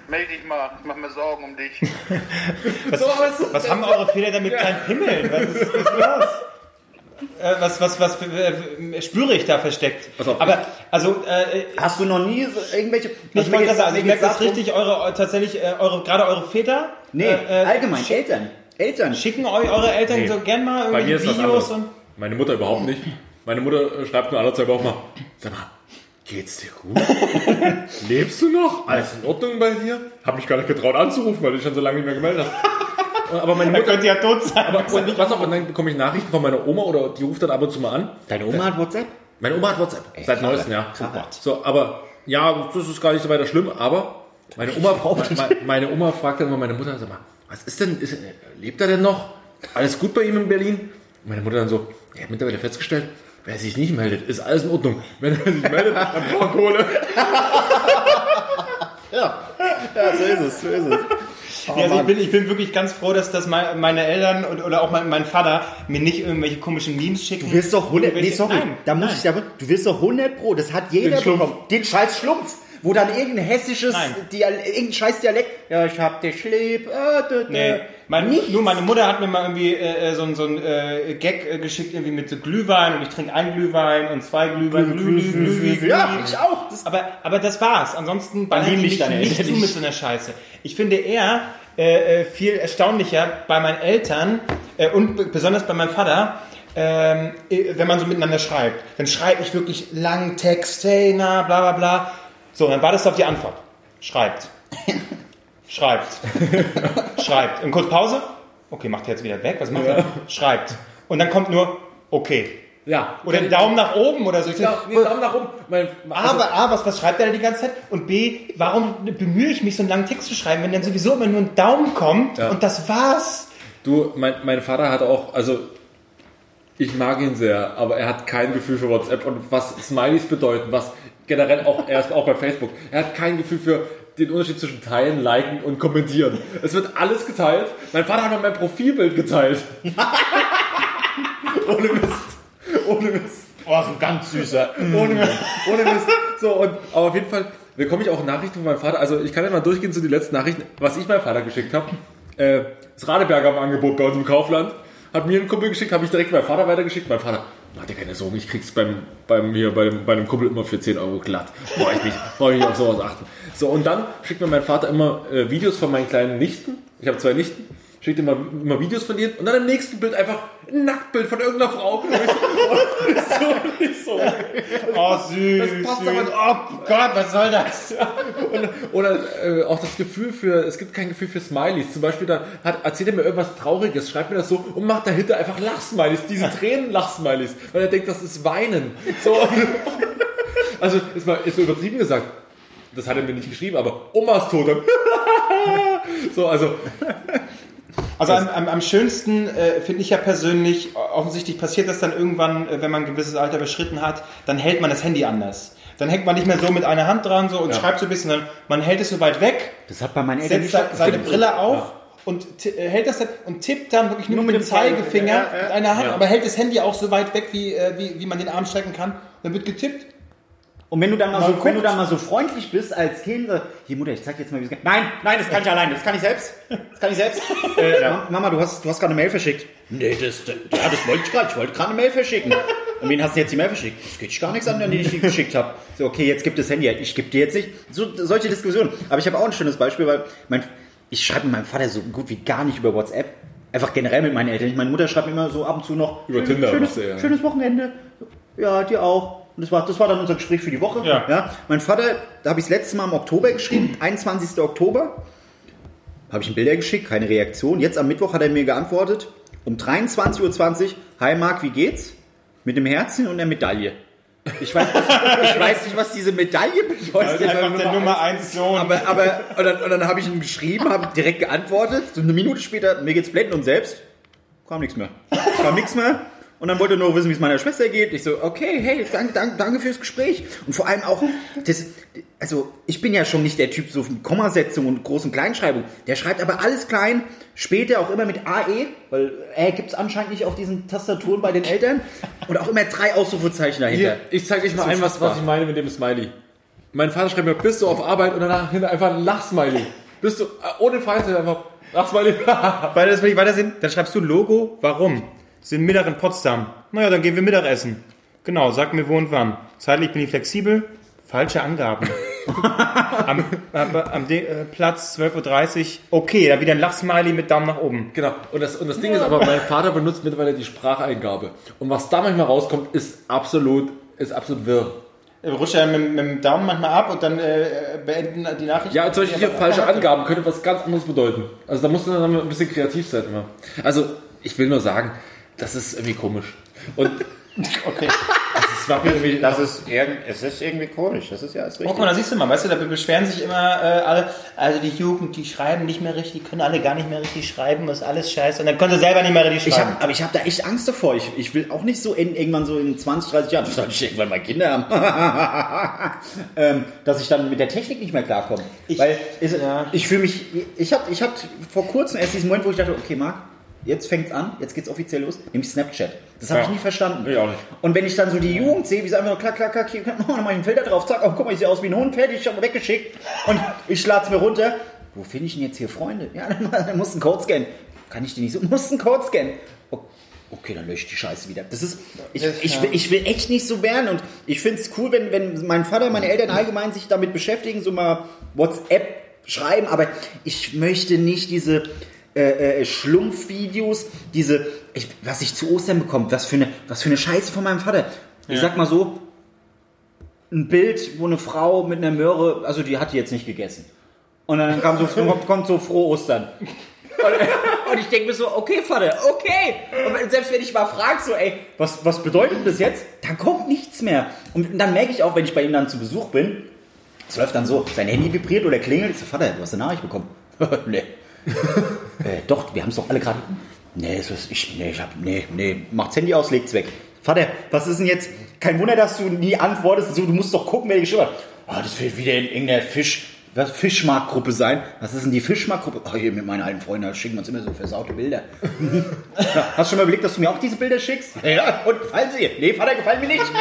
Meld dich mal, ich mach mir Sorgen um dich. Was, was haben eure Väter denn mit kleinen Pimmeln? Was ist, was ist los? Äh, was, was, was äh, spüre ich da versteckt? Pass auf, Aber, also, äh, Hast du noch nie so irgendwelche... ich wollte gerade sagen, also ich merke das richtig, eure, tatsächlich, äh, eure, gerade eure Väter, Nee, äh, äh, allgemein, Eltern. Eltern. schicken euch eure Eltern Nee. so gern mal Bei mir das Videos anders. und, Meine Mutter überhaupt nicht. Meine Mutter äh, schreibt nur alle zwei Wochen mal, sag mal, geht's dir gut? Lebst du noch? Alles in Ordnung bei dir? Hab mich gar nicht getraut anzurufen, weil du dich schon so lange nicht mehr gemeldet hast. Aber meine Mutter, könnt ihr ja tot sein. aber und, pass auf, und dann bekomme ich Nachrichten von meiner Oma oder die ruft dann ab und zu mal an. Deine Oma hat WhatsApp? Meine Oma hat WhatsApp. Seit Krawatt. neuestem Jahr. Krawatt. So, aber ja, das ist gar nicht so weiter schlimm, aber meine Oma, meine, meine Oma fragt dann mal meine Mutter, sag mal, was ist denn, ist, lebt er denn noch? Alles gut bei ihm in Berlin? Und meine Mutter dann so, ich habe mittlerweile festgestellt, wer sich nicht meldet, ist alles in Ordnung. Wenn er sich meldet, dann braucht er Kohle. Ja, so ist es, so ist es. Ja, also ich, bin, ich bin wirklich ganz froh, dass das mein- meine Eltern und, oder auch mein, mein Vater mir nicht irgendwelche komischen Memes schicken. Du wirst doch 100, nee, sorry, Nein, da muss nein. ich da, du wirst doch 100 pro, das hat jeder Den bekommen. Den scheiß Schlumpf, wo dann irgendein hessisches, Nein. Dial irgendein scheiß Dialekt, ja, ich hab dich lieb, äh, dö, dö. Nee, mein, nur meine Mutter hat mir mal irgendwie äh, so, ein- so ein äh, Gag äh, geschickt, irgendwie mit so Glühwein und ich trinke einen Glühwein und zwei Glühwein. Glüh, Glüh, Glüh, Glüh, Ja, Glüh. ich auch. Das, Aber, aber das war's. Ansonsten Dann lieben die mich deine nicht zu mit so einer Scheiße. Ich finde eher äh, äh, viel erstaunlicher bei meinen Eltern äh, und besonders bei meinem Vater, ähm, äh, wenn man so miteinander schreibt. Dann schreibe ich wirklich langen Text, hey, na, bla bla bla. So, dann wartest du auf die Antwort. Schreibt. Schreibt. Schreibt. Und kurz Pause. Okay, macht er jetzt wieder weg. Was macht er? Schreibt. Und dann kommt nur, okay. Ja. Oder einen Daumen nach oben oder so. Ich Ja, sag, nee, Daumen nach oben. Mein, also, aber A, was, was schreibt er da die ganze Zeit? Und B, warum bemühe ich mich, so einen langen Text zu schreiben, wenn dann sowieso immer nur ein Daumen kommt Ja. und das war's? Du, mein, mein Vater hat auch, also ich mag ihn sehr, aber er hat kein Gefühl für WhatsApp und was Smileys bedeuten, was generell auch, er ist auch bei Facebook, er hat kein Gefühl für den Unterschied zwischen teilen, liken und kommentieren. Es wird alles geteilt. Mein Vater hat mal mein Profilbild geteilt. Ohne Mist. Ohne Mist. Oh, so ein ganz süßer. Ohne Mist. Ohne Mist. So, und, aber auf jeden Fall bekomme ich auch Nachrichten von meinem Vater. Also ich kann ja mal durchgehen zu den letzten Nachrichten, was ich meinem Vater geschickt habe. Äh, das Radeberger im Angebot bei uns im Kaufland. Hat mir ein Kumpel geschickt, habe ich direkt meinem Vater weitergeschickt. Mein Vater, mach dir keine Sorgen, ich krieg's beim, beim, hier, bei, dem, bei einem Kumpel immer für 10 Euro glatt. Brauche ich nicht, brauche ich nicht auf sowas achten. So, und dann schickt mir mein Vater immer äh, Videos von meinen kleinen Nichten. Ich habe zwei Nichten. Schickt immer, immer Videos von denen und dann im nächsten Bild einfach ein Nacktbild von irgendeiner Frau. Und ich so, oh, nicht so, so. Oh, süß. Das passt süß. aber- Oh Gott, was soll das? Und, oder äh, auch das Gefühl für, es gibt kein Gefühl für Smileys. Zum Beispiel, da hat, erzählt er mir irgendwas Trauriges, schreibt mir das so und macht dahinter einfach Lachsmileys, diese Tränen-Lachsmileys, weil er denkt, das ist Weinen. So, also, ist mal, ist so übertrieben gesagt. Das hat er mir nicht geschrieben, aber Omas tot. so, also, Also am, am, am schönsten äh, finde ich ja persönlich, offensichtlich passiert das dann irgendwann, äh, wenn man ein gewisses Alter überschritten hat, dann hält man das Handy anders. Dann hängt man nicht mehr so mit einer Hand dran so und Ja. schreibt so ein bisschen, sondern man hält es so weit weg, das hat bei meinen Eltern setzt nicht se- seine. Brille auf und ti- äh, hält das dann und tippt dann wirklich nur, mit dem Zeigefinger Ja, ja. mit einer Hand, Ja. aber hält das Handy auch so weit weg, wie, äh, wie, wie man den Arm strecken kann. Dann wird getippt. Und wenn du dann mal, Mal so, wenn du guckt. dann mal so freundlich bist als Kind, äh, hier Mutter, ich zeig dir jetzt mal, wie es geht. Nein, nein, das kann ich alleine, das kann ich selbst. Das kann ich selbst. äh, Ma- Mama, du hast, du hast gerade eine Mail verschickt. Nee, das, das, ja, das wollte ich gerade. Ich wollte gerade eine Mail verschicken. Und wen hast du jetzt die Mail verschickt? Das geht dich gar nichts an, an die ich die geschickt habe. So, okay, jetzt gibt das Handy. Ich gebe dir jetzt nicht. So, solche Diskussionen. Aber ich habe auch ein schönes Beispiel, weil mein, ich schreibe mit meinem Vater so gut wie gar nicht über WhatsApp. Einfach generell mit meinen Eltern. Meine Mutter schreibt mir immer so ab und zu noch. Über schönes- Tinder Schönes, ja. schönes Wochenende. Ja, dir auch. Und das war, das war dann unser Gespräch für die Woche. Ja. Mein Vater, da habe ich das letzte Mal im Oktober geschrieben, 21. Oktober. Habe ich ihm Bilder geschickt, keine Reaktion. Jetzt am Mittwoch hat er mir geantwortet, um 23.20 Uhr, Hi Marc, wie geht's? Mit dem Herzen und der Medaille. Ich weiß, ich weiß nicht, was diese Medaille bedeutet. Einfach der Nummer 1 Sohn. Aber, aber und dann, und dann habe ich ihm geschrieben, habe direkt geantwortet. So eine Minute später, mir geht's blenden und selbst kam nichts mehr. Kam nichts mehr. Und dann wollte er nur wissen, wie es meiner Schwester geht. Ich so, okay, hey, danke, danke, danke fürs Gespräch. Und vor allem auch, das, also ich bin ja schon nicht der Typ so von Kommasetzung und Groß- und Kleinschreibung. Der schreibt aber alles klein, später auch immer mit AE, weil Ä gibt's anscheinend nicht auf diesen Tastaturen bei den Eltern. Und auch immer drei Ausrufezeichen dahinter. Hier, ich zeige euch mal So ein, was, was ich meine mit dem Smiley. Mein Vater schreibt mir, bist du auf Arbeit und danach hinter einfach ein Lachsmiley. Bist du, äh, ohne Freizeit einfach Lachsmiley. Weil das will ich weiter sehen. Dann schreibst du Logo, warum? Sind Mittag in Potsdam. Naja, dann gehen wir Mittagessen. Genau, sag mir wo und wann. Zeitlich bin ich flexibel. Falsche Angaben. am am, am De äh, Platz 12.30 Uhr. Okay, da wieder ein Lachsmiley mit Daumen nach oben. genau. Und das, und das Ding ist aber, mein Vater benutzt mittlerweile die Spracheingabe. Und was da manchmal rauskommt, ist absolut, ist absolut wirr. Rutscht er mit, mit dem Daumen manchmal ab und dann äh, beenden die Nachricht. Ja, Beispiel hier falsche Angaben könnte was ganz anderes bedeuten. Also da musst du dann ein bisschen kreativ sein immer. Also, ich will nur sagen, das ist irgendwie komisch. Und Okay. war irgendwie, Das ist, irgend, es ist irgendwie komisch, das ist ja alles richtig. Guck mal, da siehst du mal, weißt du, da beschweren sich immer äh, alle, also die Jugend, die schreiben nicht mehr richtig, können alle gar nicht mehr richtig schreiben, ist alles scheiße. Und dann können sie selber nicht mehr richtig Ich schreiben. hab, aber ich habe da echt Angst davor. Ich, ich will auch nicht so in, irgendwann so in 20, 30 Jahren, soll ich irgendwann mal Kinder haben, ähm, dass ich dann mit der Technik nicht mehr klarkomme. Ich- Weil es, ja. ich fühle mich, ich habe ich hab vor kurzem erst diesen Moment, wo ich dachte, okay, Marc, jetzt fängt's an, jetzt geht's offiziell los, nämlich Snapchat. Das habe Ja. ich nie verstanden. Ich auch nicht. Und wenn ich dann so die Jugend sehe, wie sie einfach nur klack, klack, klack, hier, oh, dann mach ich einen Filter drauf, zack, oh, guck mal, ich sehe aus wie ein Hund, fertig, schon weggeschickt. Und ich lade mir runter. Wo finde ich denn jetzt hier Freunde? Ja, dann, dann musst du einen Code scannen. Kann ich die nicht so? Musst einen Code scannen. Okay, dann lösche ich die Scheiße wieder. Das ist, ich, ich, will, ich will echt nicht so werden und ich finde es cool, wenn, wenn mein Vater, meine Eltern allgemein sich damit beschäftigen, so mal WhatsApp schreiben, aber ich möchte nicht diese äh, äh, Schlumpfvideos, diese, ich, was ich zu Ostern bekomme, was für eine, was für eine Scheiße von meinem Vater. Ich sag mal so, ein Bild, wo eine Frau mit einer Möhre, also die hat die jetzt nicht gegessen. Und dann kam so, kommt, kommt so frohe Ostern. Und, und ich denke mir so, okay, Vater, okay. Und selbst wenn ich mal frage, so, ey, was, was bedeutet das jetzt? Dann kommt nichts mehr. Und dann merke ich auch, wenn ich bei ihm dann zu Besuch bin, es läuft dann so, sein Handy vibriert oder klingelt. Ich so, Vater, du hast eine Nachricht bekommen. nee. äh, doch, wir haben es doch alle gerade. Nee, es ist, ich, nee, ich hab, nee, nee, macht's Handy aus, legt's weg. Vater, was ist denn jetzt? Kein Wunder, dass du nie antwortest. So, du musst doch gucken, geschrieben hat. Ah, das wird wieder in irgendeiner Fisch, was, Fischmarktgruppe sein. Was ist denn die Fischmarktgruppe? Oh, hier mit meinen alten Freunden da schicken wir uns immer so versaute Bilder. Hast du schon mal überlegt, dass du mir auch diese Bilder schickst? Ja, und gefallen sie? Nee, Vater, gefallen mir nicht.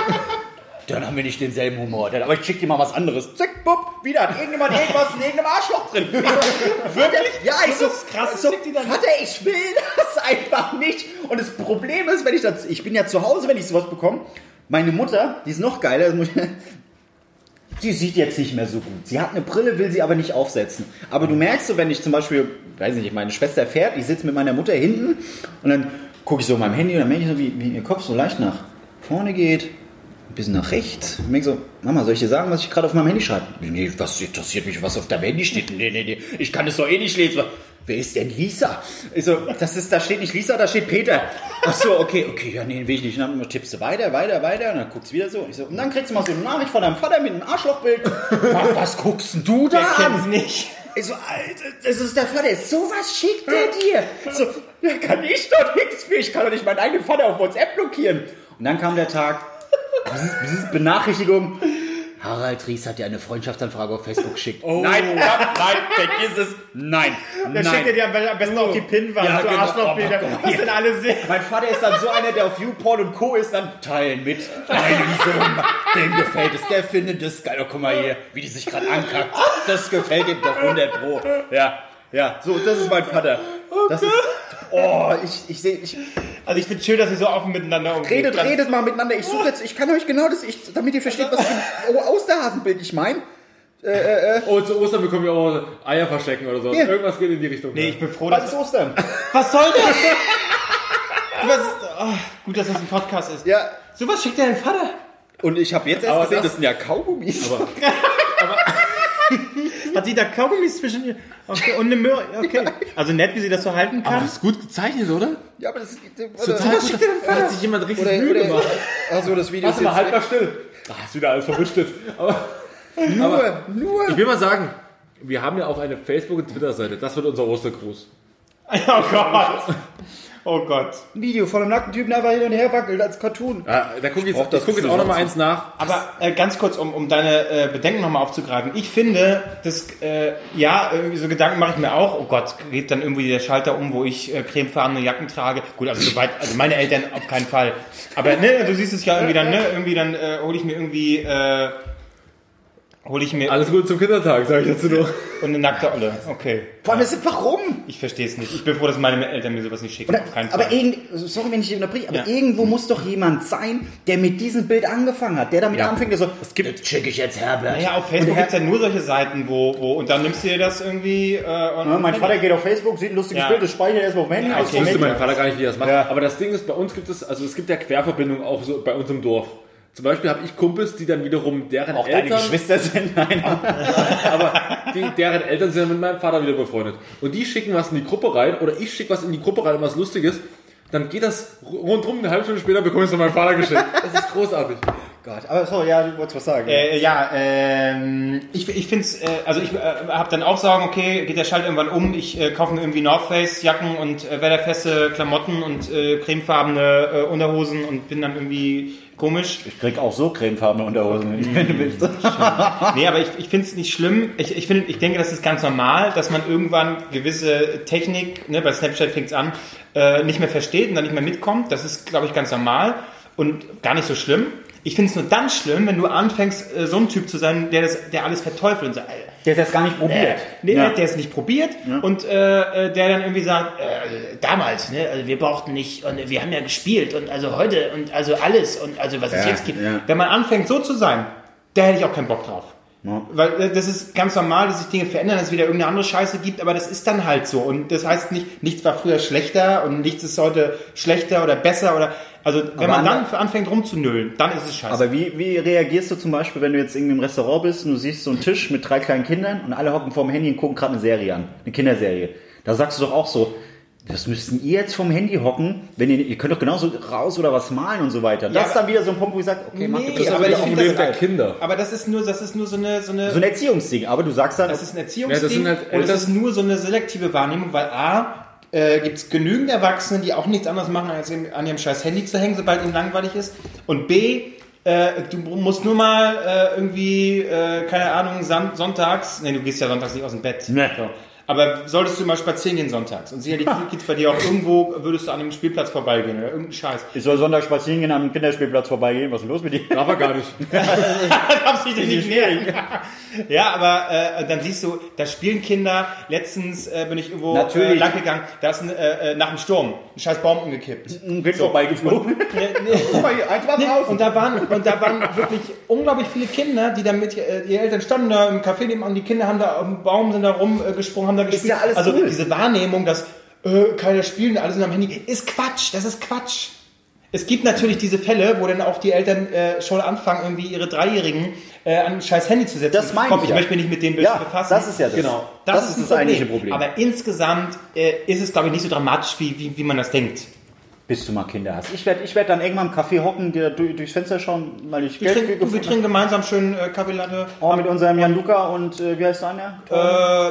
Dann haben wir nicht denselben Humor. Dann, aber ich schick dir mal was anderes. Zack, bupp, wieder hat irgendjemand irgendwas in irgendeinem Arschloch drin. So, wirklich? Ja, ich so, krass, so, Vater, ich will das einfach nicht. Und das Problem ist, wenn ich das, ich bin ja zu Hause, wenn ich sowas bekomme. Meine Mutter, die ist noch geiler, das die sieht jetzt nicht mehr so gut. Sie hat eine Brille, will sie aber nicht aufsetzen. Aber du merkst so, wenn ich zum Beispiel, weiß nicht, meine Schwester fährt, ich sitze mit meiner Mutter hinten und dann gucke ich so auf meinem Handy und dann merke ich so, wie, wie ihr Kopf so leicht nach vorne geht, bisschen nach rechts. Und merke so, Mama, soll ich dir sagen, was ich gerade auf meinem Handy schreibe? Nee, nee, was interessiert mich, was auf deinem Handy steht? Nee, nee, nee, ich kann es doch eh nicht lesen. Wer ist denn Lisa? Ich so, das ist, da steht nicht Lisa, da steht Peter. Ach so, okay, okay, ja, nee, will ich nicht. Und dann tippst du weiter, weiter, weiter und dann guckst du wieder so. Ich so, und dann kriegst du mal so eine Nachricht von deinem Vater mit einem Arschlochbild. Was, was guckst denn du da Kenn's an? nicht. Ich so, Alter, das ist der Vater. Sowas schickt er dir. So, ja, kann ich doch nichts für. Ich kann doch nicht meinen eigenen Vater auf WhatsApp blockieren. Und dann kam der Tag, Benachrichtigung. Harald Ries hat dir eine Freundschaftsanfrage auf Facebook geschickt. Nein, nein, vergiss es. Nein, Da schickt er dir am besten auf die Pinnwand, Ja, so genau. Arschlochbilder, Oh, was denn alle sehen. Mein Vater ist dann so einer, der auf YouPorn und Co. ist, dann teilen mit. Meinem Sohn, dem gefällt es, der findet es geil. Oh, guck mal hier, wie die sich gerade ankackt. Das gefällt ihm doch 100 Pro. Ja, ja, so, das ist mein Vater. Das ist, oh, ich, ich sehe, ich, Also ich finde schön, dass ihr so offen miteinander umgeht. redet, Ganz- redet mal miteinander. Ich suche jetzt, ich kann euch genau das, ich, damit ihr versteht, was für ein oh, Osterhasenbild ich meine. Oh, zu Ostern bekommen wir auch Eier verstecken oder so. Ja. Irgendwas geht in die Richtung. Nee, ich bin froh, Was dass... ist Ostern? Was soll das? Was ist, oh, gut, dass das ein Podcast ist. Ja, So was schickt dein Vater? Und ich habe jetzt erst Aber gesehen, das- das sind ja Kaugummis. Aber Hat sie da Kaugummis zwischen ihr? Okay, und eine Möhre. Okay. Also nett, wie sie das so halten Aber kann. das ist gut gezeichnet, oder? ja, aber das Total gut. Da hat sich jemand richtig oder, Mühe oder, gemacht. Achso, das Video Warte mal, halt mal still. Ah, ist wieder alles verwischt. jetzt. Aber nur, nur. ich will mal sagen, wir haben ja auch eine Facebook- und Twitter-Seite. Das wird unser Ostergruß. Oh Gott. Oh Gott. Ein Video von einem nackten Typen, der einfach hin und her wackelt als Cartoon. Ja, da gucke ich, das ich guck jetzt auch noch mal sonst. eins nach. Aber äh, ganz kurz, um, um deine äh, Bedenken nochmal aufzugreifen. Ich finde, das, äh, ja, irgendwie so Gedanken mache ich mir auch. Oh Gott, geht dann irgendwie der Schalter um, wo ich äh, cremefarbene Jacken trage. Gut, also soweit, also meine Eltern auf keinen Fall. Aber ne, du siehst es ja irgendwie dann, ne, irgendwie dann äh, hole ich mir irgendwie, äh, hole ich mir Alles Gute zum Kindertag, sage ich dazu nur. und eine nackte Olle. Okay. Vor allem, das sind, warum? Ich verstehe es nicht. Ich bin froh, dass meine Eltern mir sowas nicht schicken. Oder, auf keinen Fall. aber irgend, sorry, wenn ich dich unterbreche, aber Ja. irgendwo muss doch jemand sein, der mit diesem Bild angefangen hat, der damit Ja. anfängt, der so, es gibt, jetzt schicke ich jetzt Herbert. naja, auf Facebook gibt es ja nur solche Seiten, wo, wo, und dann nimmst du dir das irgendwie, äh, und Ja, mein Vater geht auf Facebook, sieht ein lustiges Ja. Bild, das speichert er erstmal auf dem Handy. Ja, aus okay. dem wusste mein Vater gar nicht, wie er das macht. Ja. Aber das Ding ist, bei uns gibt es, also es gibt ja Querverbindungen auch so bei uns im Dorf. Zum Beispiel habe ich Kumpels, die dann wiederum deren Auch deine Eltern, Geschwister sind, nein. aber die, deren Eltern sind dann mit meinem Vater wieder befreundet. Und die schicken was in die Gruppe rein oder ich schicke was in die Gruppe rein, was Lustiges. Dann geht das rundrum, eine halbe Stunde später bekomme ich es von meinem Vater geschickt. Das ist großartig. Gott, aber so, ja, du wolltest was sagen. Äh, ja, ähm, ich, ich finde es, äh, also ich äh, habe dann auch sagen, okay, geht der Schalt irgendwann um, ich äh, kaufe mir irgendwie North Face Jacken und äh, wetterfeste Klamotten und äh, cremefarbene äh, Unterhosen und bin dann irgendwie komisch. ich krieg auch so cremefarbene Unterhosen, wenn du willst. Nee, aber ich, ich finde es nicht schlimm. Ich, ich, find, ich denke, das ist ganz normal, dass man irgendwann gewisse Technik, ne, bei Snapchat fängt es an, äh, nicht mehr versteht und dann nicht mehr mitkommt. Das ist, glaube ich, ganz normal und gar nicht so schlimm. Ich finde es nur dann schlimm, wenn du anfängst, äh, so ein Typ zu sein, der, das, der alles verteufelt und sagt, äh, Der ist jetzt gar nicht probiert. Nee, Ja. der es nicht probiert und äh, äh, der dann irgendwie sagt, äh, damals, ne, also wir brauchten nicht und wir haben ja gespielt und also heute und also alles und also was es Ja, jetzt gibt. ja. Wenn man anfängt so zu sein, da hätte ich auch keinen Bock drauf. Ja. Weil äh, das ist ganz normal, dass sich Dinge verändern, dass es wieder irgendeine andere Scheiße gibt, aber das ist dann halt so. Und das heißt nicht, nichts war früher schlechter und nichts ist heute schlechter oder besser oder also wenn Aber man an- dann anfängt rumzunüllen, dann ist es scheiße. Aber wie, wie reagierst du zum Beispiel, wenn du jetzt irgendwie im Restaurant bist und du siehst so einen Tisch mit drei kleinen Kindern und alle hocken vorm Handy und gucken gerade eine Serie an, eine Kinderserie. Da sagst du doch auch so, was müssten ihr jetzt vom Handy hocken, wenn ihr, ihr könnt doch genauso raus oder was malen und so weiter. Das ist dann wieder so ein Punkt, wo ich sage, okay, mach Nee, das. aber aber ich finde das- der Kinder. aber das ist nur, das ist nur so eine, so eine So ein Erziehungsding, aber du sagst dann, Das ist ein Ja, Erziehungsding das sind halt und Eltern- ist nur so eine selektive Wahrnehmung, weil A, äh, gibt es genügend Erwachsene, die auch nichts anderes machen, als an ihrem scheiß Handy zu hängen, sobald ihnen langweilig ist. Und B, äh, du musst nur mal äh, irgendwie, äh, keine Ahnung, Son sonntags, nee, du gehst ja sonntags nicht aus dem Bett. Nee. So. Aber solltest du mal spazieren gehen sonntags und sicherlich gibt es bei dir auch irgendwo, würdest du an einem Spielplatz vorbeigehen oder irgendeinen Scheiß. ich soll Sonntag spazieren gehen, am Kinderspielplatz vorbeigehen, was ist los mit dir? Darf er gar nicht. Absichtlich nicht nähern. Ja, aber äh, dann siehst du, da spielen Kinder. Letztens äh, bin ich irgendwo äh, Natürlich. lang gegangen, da ist ein, äh, äh, nach dem Sturm ein scheiß Baum umgekippt. Ein Kind vorbeigeflogen. Nee, nee. Guck mal, hier, eins war Nee, draußen. und da waren und da waren wirklich unglaublich viele Kinder, die dann mit äh, ihre Eltern standen da im Café nebenan, die Kinder haben da auf dem Baum sind da rumgesprungen, haben da gespielt. ja alles also cool. diese Wahrnehmung, dass äh, keiner spielt, alle sind am Handy, ist Quatsch. Das ist Quatsch. Es gibt natürlich diese Fälle, wo dann auch die Eltern äh, schon anfangen, irgendwie ihre Dreijährigen äh, an ein scheiß Handy zu setzen. Das meine Komm, ich ich ja. möchte mich nicht mit dem Ja, befassen. das ist ja das. Genau. Das Das, ist ist, das ein eigentliche Problem. Aber insgesamt äh, ist es, glaube ich, nicht so dramatisch, wie, wie, wie man das denkt. Bis du mal Kinder hast. Ich werde ich werd dann irgendwann im Café hocken, dir durch, durchs Fenster schauen, weil ich Wir Geld trinken, wir trinken gemeinsam schön äh, Kaffeelatte. Oh, mit unserem Jan Luca und äh, wie heißt der andere?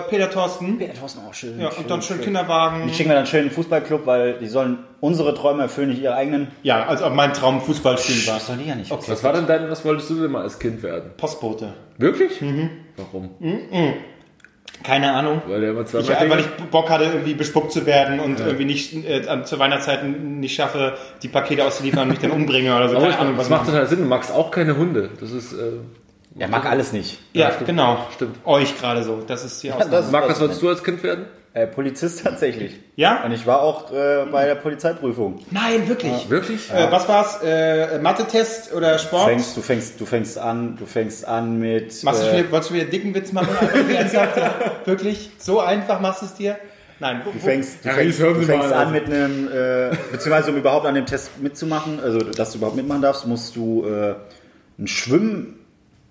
Äh, Peter Thorsten. Peter Thorsten auch schön. Ja, und dann schön Kinderwagen. Die schicken wir dann schön in den Fußballclub, weil die sollen unsere Träume erfüllen, nicht ihre eigenen. Ja, als ob mein Traum Fußballspielen war. Das sollen die ja nicht. Okay. Was war denn dein, was wolltest du denn mal als Kind werden? Postbote. Wirklich? Warum? Keine Ahnung. Weil der immer Ich, zweimal weil ich Bock hatte, irgendwie bespuckt zu werden und irgendwie nicht äh, zur Weihnachtszeit nicht schaffe, die Pakete auszuliefern und mich dann umbringe oder so. Aber Keine Ahnung, das was macht ich- total Sinn. Du magst auch keine Hunde. Das ist. Äh, Er mag alles nicht. Ja, stimmt. genau. Stimmt. Euch gerade so. Das ist die Ausnahme. das- Marc, was wolltest du als Kind werden? Äh, Polizist tatsächlich. Ja? Und ich war auch äh, bei der Polizeiprüfung. Nein, wirklich. Wirklich? Äh, was war's? Äh, Mathe-Test oder Du Sport? fängst, du fängst, du fängst an, du fängst an mit. Machst du äh, wieder, wolltest du wieder einen dicken Witz machen? Ja. Wirklich? So einfach machst du es dir? Nein. Du fängst, du Ja, fängst, du fängst an also. mit einem, äh, beziehungsweise um überhaupt an dem Test mitzumachen, also dass du überhaupt mitmachen darfst, musst du äh, ein Schwimmen,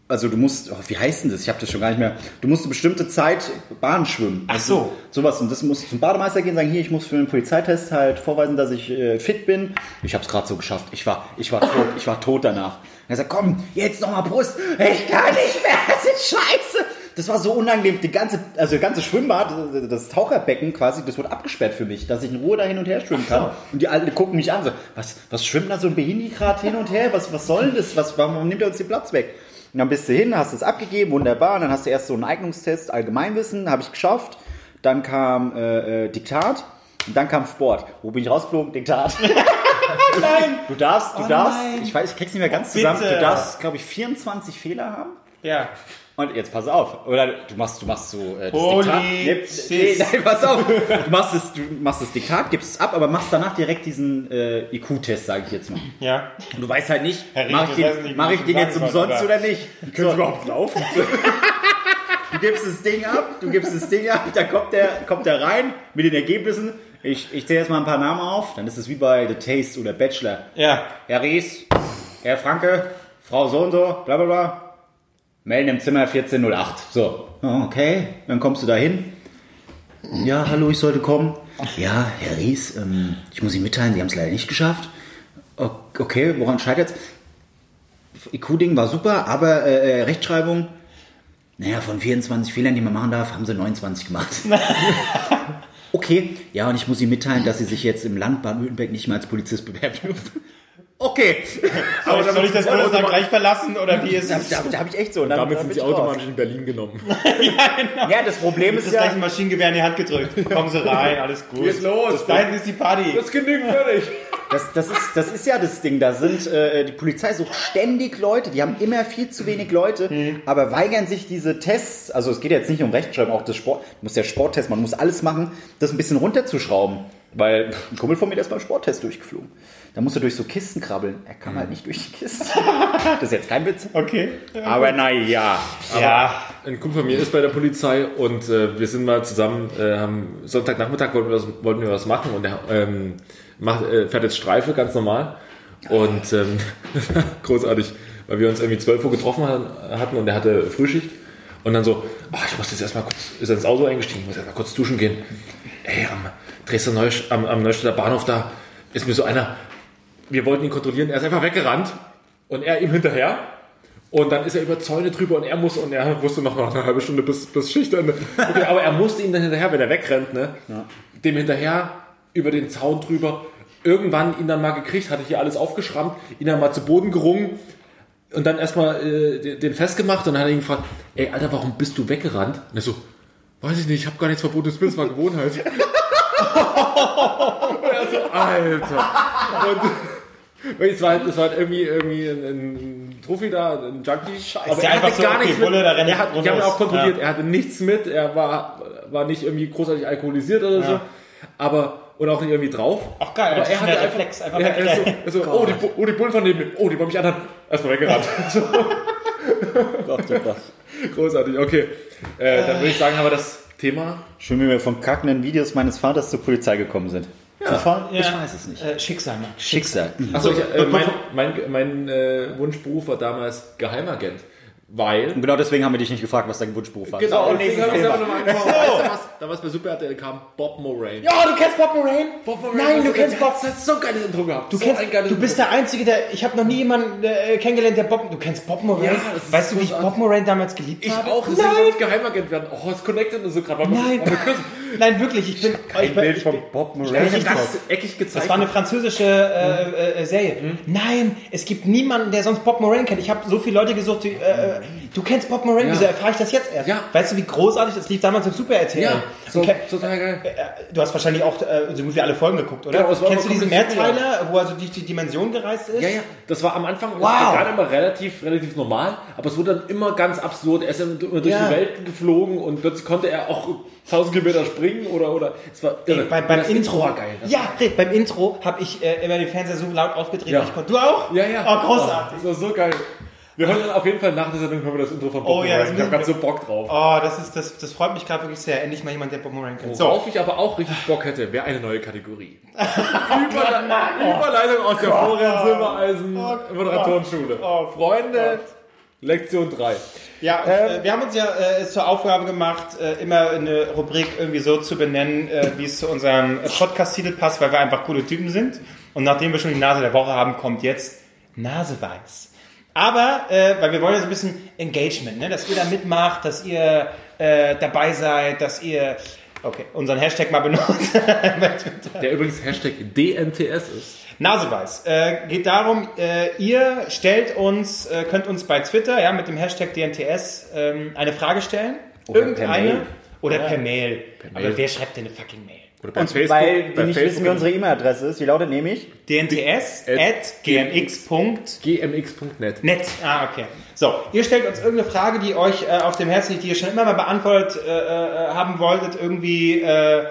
also du musst, oh, wie heißt denn das? Ich habe das schon gar nicht mehr. Du musst eine bestimmte Zeit Bahn schwimmen. Ach so. Sowas. Und das muss zum Bademeister gehen, sagen, hier, ich muss für den Polizeitest halt vorweisen, dass ich äh, fit bin. Ich habe es gerade so geschafft. Ich war, ich war tot, ich war tot danach. Er sagt, komm, jetzt nochmal Brust. Ich kann nicht mehr, das ist scheiße. Das war so unangenehm. Die ganze, also das ganze Schwimmbad, das Taucherbecken quasi, das wurde abgesperrt für mich, dass ich in Ruhe da hin und her schwimmen kann. Und die Alten gucken mich an, so, was, was schwimmt da so ein Behindi gerade hin und her? Was, was soll das? Was, warum nimmt er uns den Platz weg? Und dann bist du hin, hast es abgegeben, wunderbar. Und dann hast du erst so einen Eignungstest, Allgemeinwissen, habe ich geschafft. Dann kam äh, äh, Diktat. Und dann kam Sport. Wo bin ich rausgeflogen? Diktat. Nein! Du darfst, du Oh darfst, nein. ich weiß, ich krieg's nicht mehr ganz Oh, zusammen. Du darfst, glaube ich, 24 Fehler haben. Ja. Und jetzt pass auf. Oder du machst, du machst so äh, das Diktat. Nee, nee, nein, pass auf. Du machst, es, du machst das Diktat, gibst es ab, aber machst danach direkt diesen äh, IQ-Test, sage ich jetzt mal. Ja. Und du weißt halt nicht, mache ich den, nicht, mach ich den jetzt umsonst soll, oder nicht? Können Sie überhaupt laufen? Du gibst das Ding ab, du gibst das Ding ab, dann kommt der, kommt der rein mit den Ergebnissen. Ich, ich zähle jetzt mal ein paar Namen auf, dann ist es wie bei The Taste oder Bachelor. Ja. Herr Ries, Herr Franke, Frau so und so, bla bla bla. Melden im Zimmer 1408. So, okay, dann kommst du da hin. Ja, hallo, ich sollte kommen. Ja, Herr Ries, ähm, ich muss Ihnen mitteilen, Sie haben es leider nicht geschafft. Okay, woran scheitert IQ-Ding war super, aber äh, äh, Rechtschreibung, naja, von 24 Fehlern, die man machen darf, haben sie 29 gemacht. okay, ja, und ich muss Ihnen mitteilen, dass Sie sich jetzt im Land Baden-Württemberg nicht mehr als Polizist bewerben dürfen. Okay. Soll, ich- soll ich das Bundesland gleich verlassen oder wie ist Da, es? da, da habe ich echt so. und Damit sind sie raus. automatisch in Berlin genommen. Ja, das Problem ist Das gleich ein ja, Maschinengewehr in die Hand gedrückt. Kommen Sie rein, alles gut. Ist los? Das, da hinten ist die Party. Das genügt fertig. das, das, ist, das ist ja das Ding. Da sind äh, die Polizei sucht ständig Leute. Die haben immer viel zu wenig Leute, aber weigern sich diese Tests. Also es geht jetzt nicht um Rechtschreiben, auch das Sport. Muss der Sporttest, man muss alles machen, das ein bisschen runterzuschrauben. Weil ein Kumpel von mir der ist beim Sporttest durchgeflogen. Da musst du durch so Kisten krabbeln. Er kam halt nicht durch die Kisten. das ist jetzt kein Witz. Okay. Aber naja. Ja. Ein Kumpel von mir ist bei der Polizei und äh, wir sind mal zusammen, äh, haben Sonntagnachmittag wollten wir was, wollten wir was machen und er ähm, macht, äh, fährt jetzt Streife ganz normal und ähm, großartig, weil wir uns irgendwie 12 Uhr getroffen ha- hatten und er hatte Frühschicht und dann so, oh, ich muss jetzt erstmal kurz, ist er ins Auto eingestiegen, ich muss erstmal kurz duschen gehen. Ey, am Dresdner Neusch am, am Neustädter Bahnhof da ist mir so einer, wir wollten ihn kontrollieren, er ist einfach weggerannt und er ihm hinterher und dann ist er über Zäune drüber und er muss, und er wusste noch mal eine halbe Stunde bis, bis Schichtende. Okay, aber er musste ihm dann hinterher, wenn er wegrennt, ne? Dem hinterher über den Zaun drüber. Irgendwann ihn dann mal gekriegt, hatte hier alles aufgeschrammt, ihn dann mal zu Boden gerungen und dann erstmal äh, den- festgemacht und dann hat er ihn gefragt, ey Alter, warum bist du weggerannt? Und er so, weiß ich nicht, ich habe gar nichts verbotenes Bild, es war Gewohnheit. Und er so, Alter. Und es war, halt- es war halt irgendwie, irgendwie ein, ein Trophy da, ein Junkie. Aber Ist ja er hatte so, gar okay, nichts Bulle, mit. ich Er hat, die haben ihn auch kontrolliert. Ja. Er hatte nichts mit. Er war, war nicht irgendwie großartig alkoholisiert oder so. Aber, und auch nicht irgendwie drauf. Ach geil, aber das er ist hatte Reflex, einfach er weg. so, er so, oh, die, oh, die Bullen von neben mir. Oh, die wollen mich anhalten. Erstmal weggerannt. so, Gott, Gott. großartig. Okay. Äh, dann würde ich sagen, haben wir das Thema. Schön, wie wir von kackenden Videos meines Vaters zur Polizei gekommen sind. Ja. Ich weiß es nicht. Äh, Schicksal, Max. Schicksal. Achso, ich, äh, mein, mein, mein äh, Wunschberuf war damals Geheimagent. Weil. Und genau deswegen haben wir dich nicht gefragt, was dein Wunschberuf war. Genau, So, und deswegen nächstes habe ich Thema. selber nochmal. Weißt du was? Damals bei Super RTL kam Bob Moraine. Ja, du kennst Bob Moraine? Bob Moraine, Nein, du kennst Bob. Das hat so ein geiles Intro gehabt. Du, so kennst, ein geiles du bist der Einzige, der. Ich habe noch nie jemanden äh, kennengelernt, der Bob. Du kennst Bob Moraine? Ja, das ist weißt du, wie ich. Bob Moraine damals geliebt Ich habe? auch, deswegen Nein, wollte ich Geheimagent werden. Oh, es connected und so gerade. Nein. wir? Nein, wirklich. Ich bin. ich bin, ich bin Bob Ich habe das eckig gezeigt. das war eine französische äh, äh, Serie. Nein, es gibt niemanden, der sonst Bob Moraine kennt. Ich habe so viele Leute gesucht, die, äh, äh, du kennst Bob Moraine, Ja. wieso erfahre ich das jetzt erst? Ja. Weißt du, wie großartig das lief damals im Super RTL? ja, so, Okay. total geil. Äh, Du hast wahrscheinlich auch äh, so gut wie alle Folgen geguckt, oder? Genau, es war Kennst du diesen Mehrteiler, wo also die, die Dimension gereist ist? Ja, ja, das war am Anfang Wow. gerade immer relativ, relativ normal, aber es wurde dann immer ganz absurd. Er ist dann immer durch Ja. die Welt geflogen und plötzlich konnte er auch 1000 Kilometer springen oder, oder, es war irre. Ey, beim, beim Intro, war geil. Ja, beim Intro habe ich äh, immer den Fernseher so laut aufgedreht, Ja. ich konnte. Du auch? Ja, ja. Oh, großartig. Oh, das war so geil. Wir hören dann auf jeden Fall nach der Sendung hören wir das Intro von Bob Oh ja. Ich habe ganz so Bock drauf. Oh, das, ist, das, das freut mich gerade wirklich sehr. Endlich mal jemand, der Bob Moran kennt. So, Worauf ich aber auch richtig Bock hätte, wäre eine neue Kategorie. Überle Überleitung aus der Florian Silbereisen Moderatorenschule. Oh, Freunde, Lektion 3. Ja, äh, wir haben uns ja äh, zur Aufgabe gemacht, äh, immer eine Rubrik irgendwie so zu benennen, äh, wie es zu unserem Podcast-Titel passt, weil wir einfach coole Typen sind. Und nachdem wir schon die Nase der Woche haben, kommt jetzt Naseweiß. Aber, äh, weil wir wollen ja so ein bisschen Engagement, ne? dass ihr da mitmacht, dass ihr äh, dabei seid, dass ihr, okay, unseren Hashtag mal benutzt. Der übrigens Hashtag DNTS ist. Naseweiß. Äh, geht darum, äh, ihr stellt uns, äh, könnt uns bei Twitter, ja, mit dem Hashtag DNTS ähm, eine Frage stellen. Oder Irgendeine. per Mail. Oder per Mail. Mail. Aber wer schreibt denn eine fucking Mail? Oder bei Und weil die nicht wissen, wie unsere E-Mail-Adresse ist, die lautet nämlich DNTS at gmx.net. gmx.net. Ah, okay. So, ihr stellt uns irgendeine Frage, die euch äh, auf dem Herzen liegt, die ihr schon immer mal beantwortet äh, äh, haben wolltet, irgendwie äh,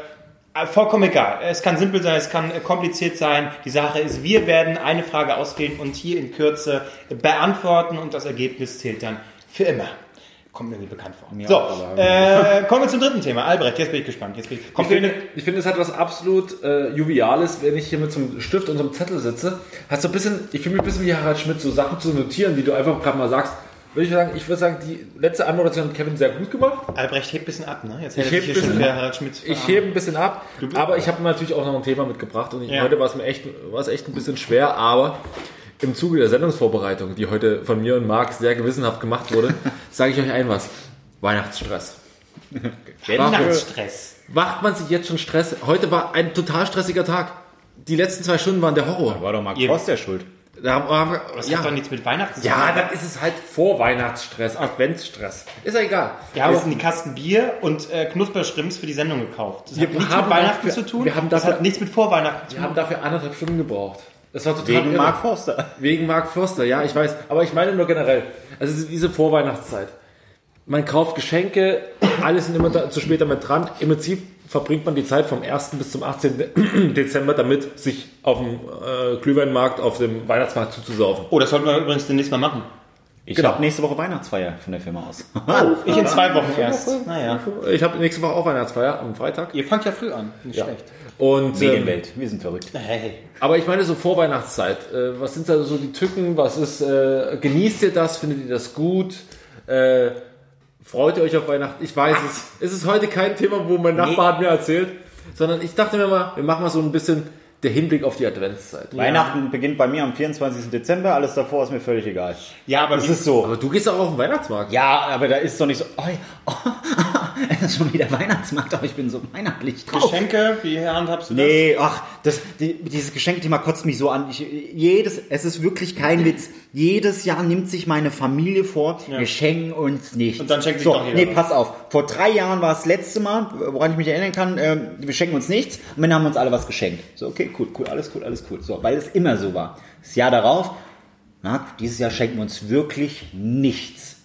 vollkommen egal. Es kann simpel sein, es kann äh, kompliziert sein. Die Sache ist, wir werden eine Frage auswählen und hier in Kürze beantworten und das Ergebnis zählt dann für immer. Kommt mir bekannt vor. so, äh, kommen wir zum dritten Thema. Albrecht, jetzt bin ich gespannt. Jetzt bin ich, Ich finde, ich finde, es hat was absolut äh, Juviales, wenn ich hier mit so einem Stift und so einem Zettel sitze. Hat so ein bisschen, ich fühle mich ein bisschen wie Harald Schmidt, so Sachen zu notieren, die du einfach gerade mal sagst. Würde ich sagen, ich würde sagen, die letzte Anmoderation hat Kevin sehr gut gemacht. Albrecht hebt ein bisschen ab, ne? Jetzt Ich heb hier ein schon bisschen Schmidt. Ich hebe ein bisschen ab, aber ich habe natürlich auch noch ein Thema mitgebracht und ich, Ja. heute war es mir echt, war es echt ein bisschen schwer, aber im Zuge der Sendungsvorbereitung, die heute von mir und Marc sehr gewissenhaft gemacht wurde, sage ich euch ein was. Weihnachtsstress. Weihnachtsstress. Macht man sich jetzt schon Stress? Heute war ein total stressiger Tag. Die letzten zwei Stunden waren der Horror. war doch Ihr- Frost der Schuld. Da haben wir, Das ja, hat doch nichts mit Weihnachten zu ja, tun. dann ist es halt Vorweihnachtsstress, Adventsstress. Ist ja egal. Wir haben jetzt einen Kasten Bier und äh, Knusperschrimps für die Sendung gekauft. Das Wir hat nichts haben mit Weihnachten dafür- zu tun. wir haben das dafür- hat nichts mit Vorweihnachten zu Wir tun. haben dafür anderthalb Stunden gebraucht. Das war total Wegen irre. Mark Forster. Wegen Mark Forster, ja, ich weiß. Aber ich meine nur generell. Also diese Vorweihnachtszeit. Man kauft Geschenke, alles sind immer da, zu spät damit dran. Im Prinzip verbringt man die Zeit vom 1. bis zum 18. Dezember damit, sich auf dem äh, Glühweinmarkt, auf dem Weihnachtsmarkt zuzusaufen. Oh, das sollten wir übrigens demnächst mal machen. Ich Genau. habe nächste Woche Weihnachtsfeier von der Firma aus. Ich in zwei Wochen erst. Naja. Ich habe nächste Woche auch Weihnachtsfeier am Freitag. Ihr fangt ja früh an. Nicht Ja. schlecht. Und, ähm, Medienwelt, wir sind verrückt. Hey. aber ich meine so Vorweihnachtszeit. Äh, was sind da so die Tücken? Was ist, äh, genießt ihr das? Findet ihr das gut? Äh, freut ihr euch auf Weihnachten? Ich weiß es. Es ist heute kein Thema, wo mein Nachbar hat mir erzählt, sondern ich dachte mir mal, wir machen mal so ein bisschen der Hinblick auf die Adventszeit. Weihnachten beginnt bei mir am 24. Dezember, alles davor ist mir völlig egal. Ja, aber Das wie- ist so. Aber du gehst auch auf den Weihnachtsmarkt. Ja, aber da ist doch nicht so, oh, oh, es ist schon wieder Weihnachtsmarkt, aber ich bin so weihnachtlich drauf. Geschenke, wie handhabst du das? Nee, ach, das, die, dieses Geschenkthema kotzt mich so an. Ich, jedes, es ist wirklich kein Witz. Jedes Jahr nimmt sich meine Familie vor, wir schenken uns nichts. Und dann schenkt sich so, doch jeder Nee, pass auf. Vor drei Jahren war es das letzte Mal, woran ich mich erinnern kann, ähm, wir schenken uns nichts. Und dann haben wir uns alle was geschenkt. So, okay, cool, cool, alles cool, alles cool. So, weil es immer so war. Das Jahr darauf, Marc, dieses Jahr schenken wir uns wirklich nichts.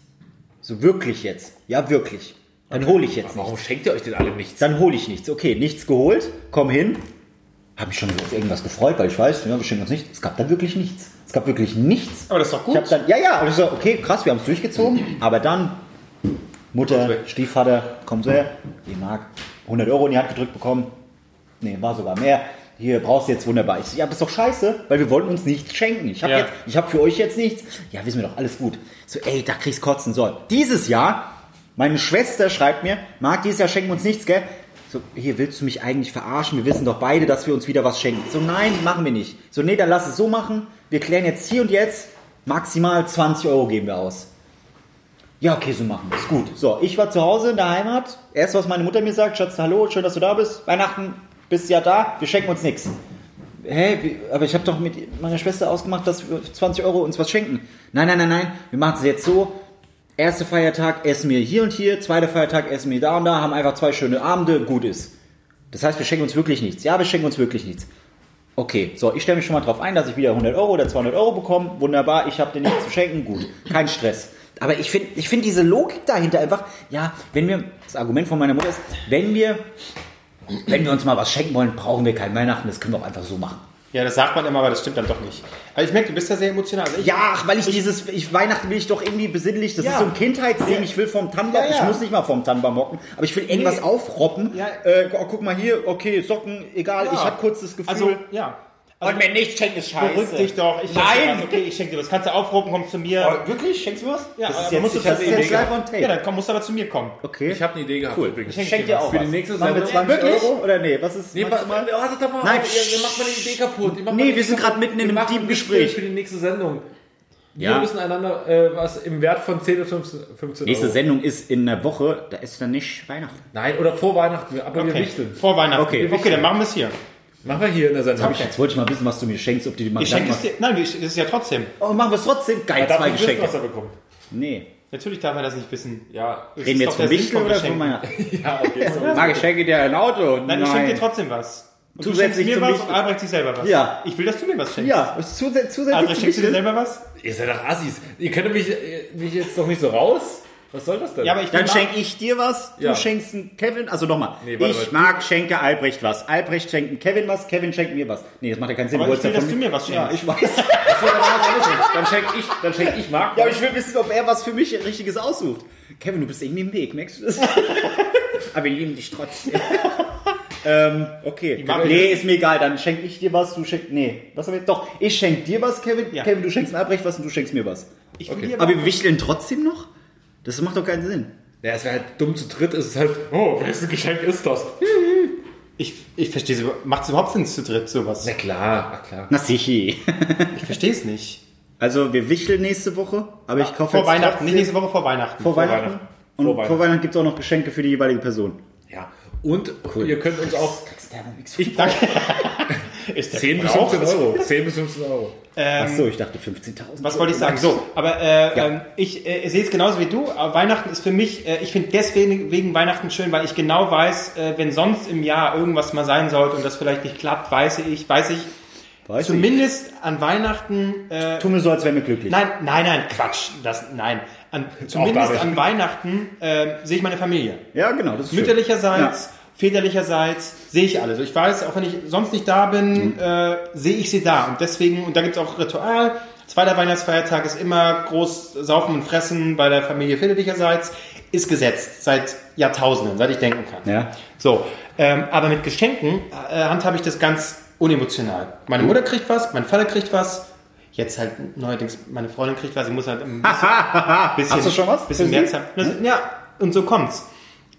So wirklich jetzt. Ja, wirklich. Dann hole ich jetzt nichts. Warum schenkt ihr euch denn alle nichts? Dann hole ich nichts. Okay, nichts geholt, komm hin. Habe mich schon auf irgendwas gefreut, weil ich weiß, ja, wir schenken uns nichts. Es gab da wirklich nichts. Es gab wirklich nichts. Aber das ist doch gut. Ich dann, ja, ja, und ich so, okay, krass, wir haben es durchgezogen. Aber dann, Mutter, Stiefvater, komm so her, die mag 100 Euro in die Hand gedrückt bekommen. Nee, war sogar mehr. Hier brauchst du jetzt wunderbar. Ich so, ja, aber ist doch scheiße, weil wir wollten uns nichts schenken. Ich habe Ja. jetzt, ich habe für euch jetzt nichts. Ja, wissen wir doch, alles gut. So, ey, da kriegst kotzen. So, dieses Jahr, meine Schwester schreibt mir, Marc, dieses Jahr schenken wir uns nichts, gell? So, hier willst du mich eigentlich verarschen? Wir wissen doch beide, dass wir uns wieder was schenken. So, nein, machen wir nicht. So, nee, dann lass es so machen. Wir klären jetzt hier und jetzt, maximal 20 Euro geben wir aus. Ja, okay, so machen wir es. Gut. So, ich war zu Hause in der Heimat. Erst, was meine Mutter mir sagt, Schatz, hallo, schön, dass du da bist. Weihnachten, bist ja da, wir schenken uns nichts. Hä, aber ich habe doch mit meiner Schwester ausgemacht, dass wir für 20 Euro uns was schenken. Nein, nein, nein, nein, wir machen es jetzt so. Erster Feiertag essen wir hier und hier, zweiter Feiertag essen wir da und da, haben einfach zwei schöne Abende, gut ist. Das heißt, wir schenken uns wirklich nichts. Ja, wir schenken uns wirklich nichts. Okay, so, ich stelle mich schon mal drauf ein, dass ich wieder 100 Euro oder 200 Euro bekomme. Wunderbar, ich habe dir nichts zu schenken, gut. Kein Stress. Aber ich finde ich find diese Logik dahinter einfach, ja, wenn wir, das Argument von meiner Mutter ist, wenn wir, wenn wir uns mal was schenken wollen, brauchen wir kein Weihnachten, das können wir auch einfach so machen. Ja, das sagt man immer, aber das stimmt dann doch nicht. Aber ich merke, du bist da sehr emotional. Also ich, Ja, ach, weil ich dieses, ich Weihnachten will ich doch irgendwie besinnlich, das Ja. ist so ein Kindheitsding, ich will vom Tannenbaum, Ja, ja. ich muss nicht mal vom Tannenbaum hocken, aber ich will irgendwas Nee. aufroppen. Ja. Äh, oh, guck mal hier, okay, Socken, egal, ich hab kurz das Gefühl. Also, ja. Also, mir nichts schenken ist beruhig dich doch. Ich Nein! was. Okay, ich schenke dir was. Kannst du aufrufen, kommst zu mir. Oh, wirklich? Schenkst du was? Ja, das ist jetzt, musst du das jetzt Idee live on tape. Ja, dann komm, musst du aber zu mir kommen. okay. Ich habe eine Idee gehabt cool. übrigens. Ich schenk dir auch Für was. die nächste Machen wir Sendung. 20 Wirklich? Euro? Oder nee, was ist Nee, maximal? wa- wartet doch mal Nein, auf, ihr, ihr macht meine Idee kaputt. Ihr macht Nee, wir sind kaputt. mitten in Wir einem tiefen Gespräch. Für die nächste Sendung. Wir Ja. müssen einander äh, was im Wert von 10 bis 15, 15 Nächste Euro. Sendung ist in der Woche, da ist dann nicht Weihnachten. Nein, oder vor Weihnachten, aber wir Okay. wichteln. Vor Weihnachten. Okay. okay, dann machen wir es hier. Machen wir hier in der Sendung. Jetzt wollte ich mal wissen, was du mir schenkst, ob du die mal Ich schenke es dir. Nein, ich- das ist ja trotzdem. Oh, machen wir es trotzdem. Geil, Darf zwei ich wissen, Geschenke. was er bekommt? Nee. Natürlich darf er das nicht wissen. Ja, Reden wir jetzt von Wichtel oder von meiner? ja, okay. So. Marc, ich schenke dir ein Auto. Nein, ich schenke dir trotzdem was. Und du Zusätzlich schenkst mir zum was und Albrecht sich selber was. Ja. Ich will, dass du mir was schenkst. Ja, zusätzlich, zusätzlich Albrecht, schenkst du dir selber was? Ihr seid doch Assis. Ihr könnt mich, mich jetzt doch nicht so raus. Was soll das denn? Ja, aber ich will Dann schenke ich dir was, du Ja. schenkst Kevin, also nochmal. Nee, warte ich mal. mag, schenke Albrecht was. Albrecht schenkt Kevin was, Kevin schenkt mir was. Nee, das macht ja keinen Sinn. Aber du ich will, wolltest dass ja du mir was Ja, schenkst. ich weiß. dann schenk ich, dann schenk ich Marc. Ja, aber ich will wissen, ob er was für mich Richtiges aussucht. Kevin, du bist irgendwie im Weg, merkst du das? aber wir lieben dich trotzdem. ähm, okay. Nee, ist mir egal, dann schenk ich dir was, du schenkst. Nee, was haben wir? Doch, ich schenk dir was, Kevin. Ja. Kevin, du schenkst mir Albrecht was und du schenkst mir was. Dir Aber wir wichteln trotzdem noch? Das macht doch keinen Sinn. Ja, es wäre halt dumm zu dritt, ist es halt, oh, welches Geschenk ist das? Ich, ich verstehe es. Macht es überhaupt Sinn zu dritt, sowas? Na klar, na klar. Na sicher. Ich verstehe es nicht. Also wir wichteln nächste Woche, aber ich kaufe Vor jetzt Weihnachten, trotzdem- nicht nächste Woche vor Weihnachten. vor Weihnachten. Weihnachten. Und Vor vor Weihnachten. Weihnachten, gibt es auch noch Geschenke für die jeweilige Person. Ja. Und ihr könnt uns auch Ich Danke. Ist der 10 bis Gebrauch? 15 Euro. 10 bis 15 Euro. Achso, ich dachte 15.000. Was wollte ich sagen? So, aber äh, ähm, ich äh, sehe es genauso wie du. Aber Weihnachten ist für mich, äh, ich finde deswegen wegen Weihnachten schön, weil ich genau weiß, äh, wenn sonst im Jahr irgendwas mal sein sollte und das vielleicht nicht klappt, weiß ich, weiß ich, Weiß zumindest an Weihnachten. Äh, ich. Tu mir so, als wären wir glücklich. nein, nein, nein, Quatsch, das, nein. An, zumindest an Weihnachten äh, sehe ich meine Familie. Ja, genau, das ist schön. Mütterlicherseits, väterlicherseits sehe ich alles. Ich weiß, auch wenn ich sonst nicht da bin, Mhm. äh, sehe ich sie da. Und deswegen, und da gibt es auch Ritual. Zweiter Weihnachtsfeiertag ist immer groß Saufen und Fressen bei der Familie väterlicherseits. Ist gesetzt seit Jahrtausenden, seit ich denken kann. Ja. So, ähm, aber mit Geschenken äh, handhabe ich das ganz unemotional. Meine Mutter kriegt was, mein Vater kriegt was. Jetzt halt neuerdings, meine Freundin kriegt was. Ich muss halt ein bisschen, bisschen, Hast du schon was? bisschen mehr? Zeit. Ja, und so kommt's.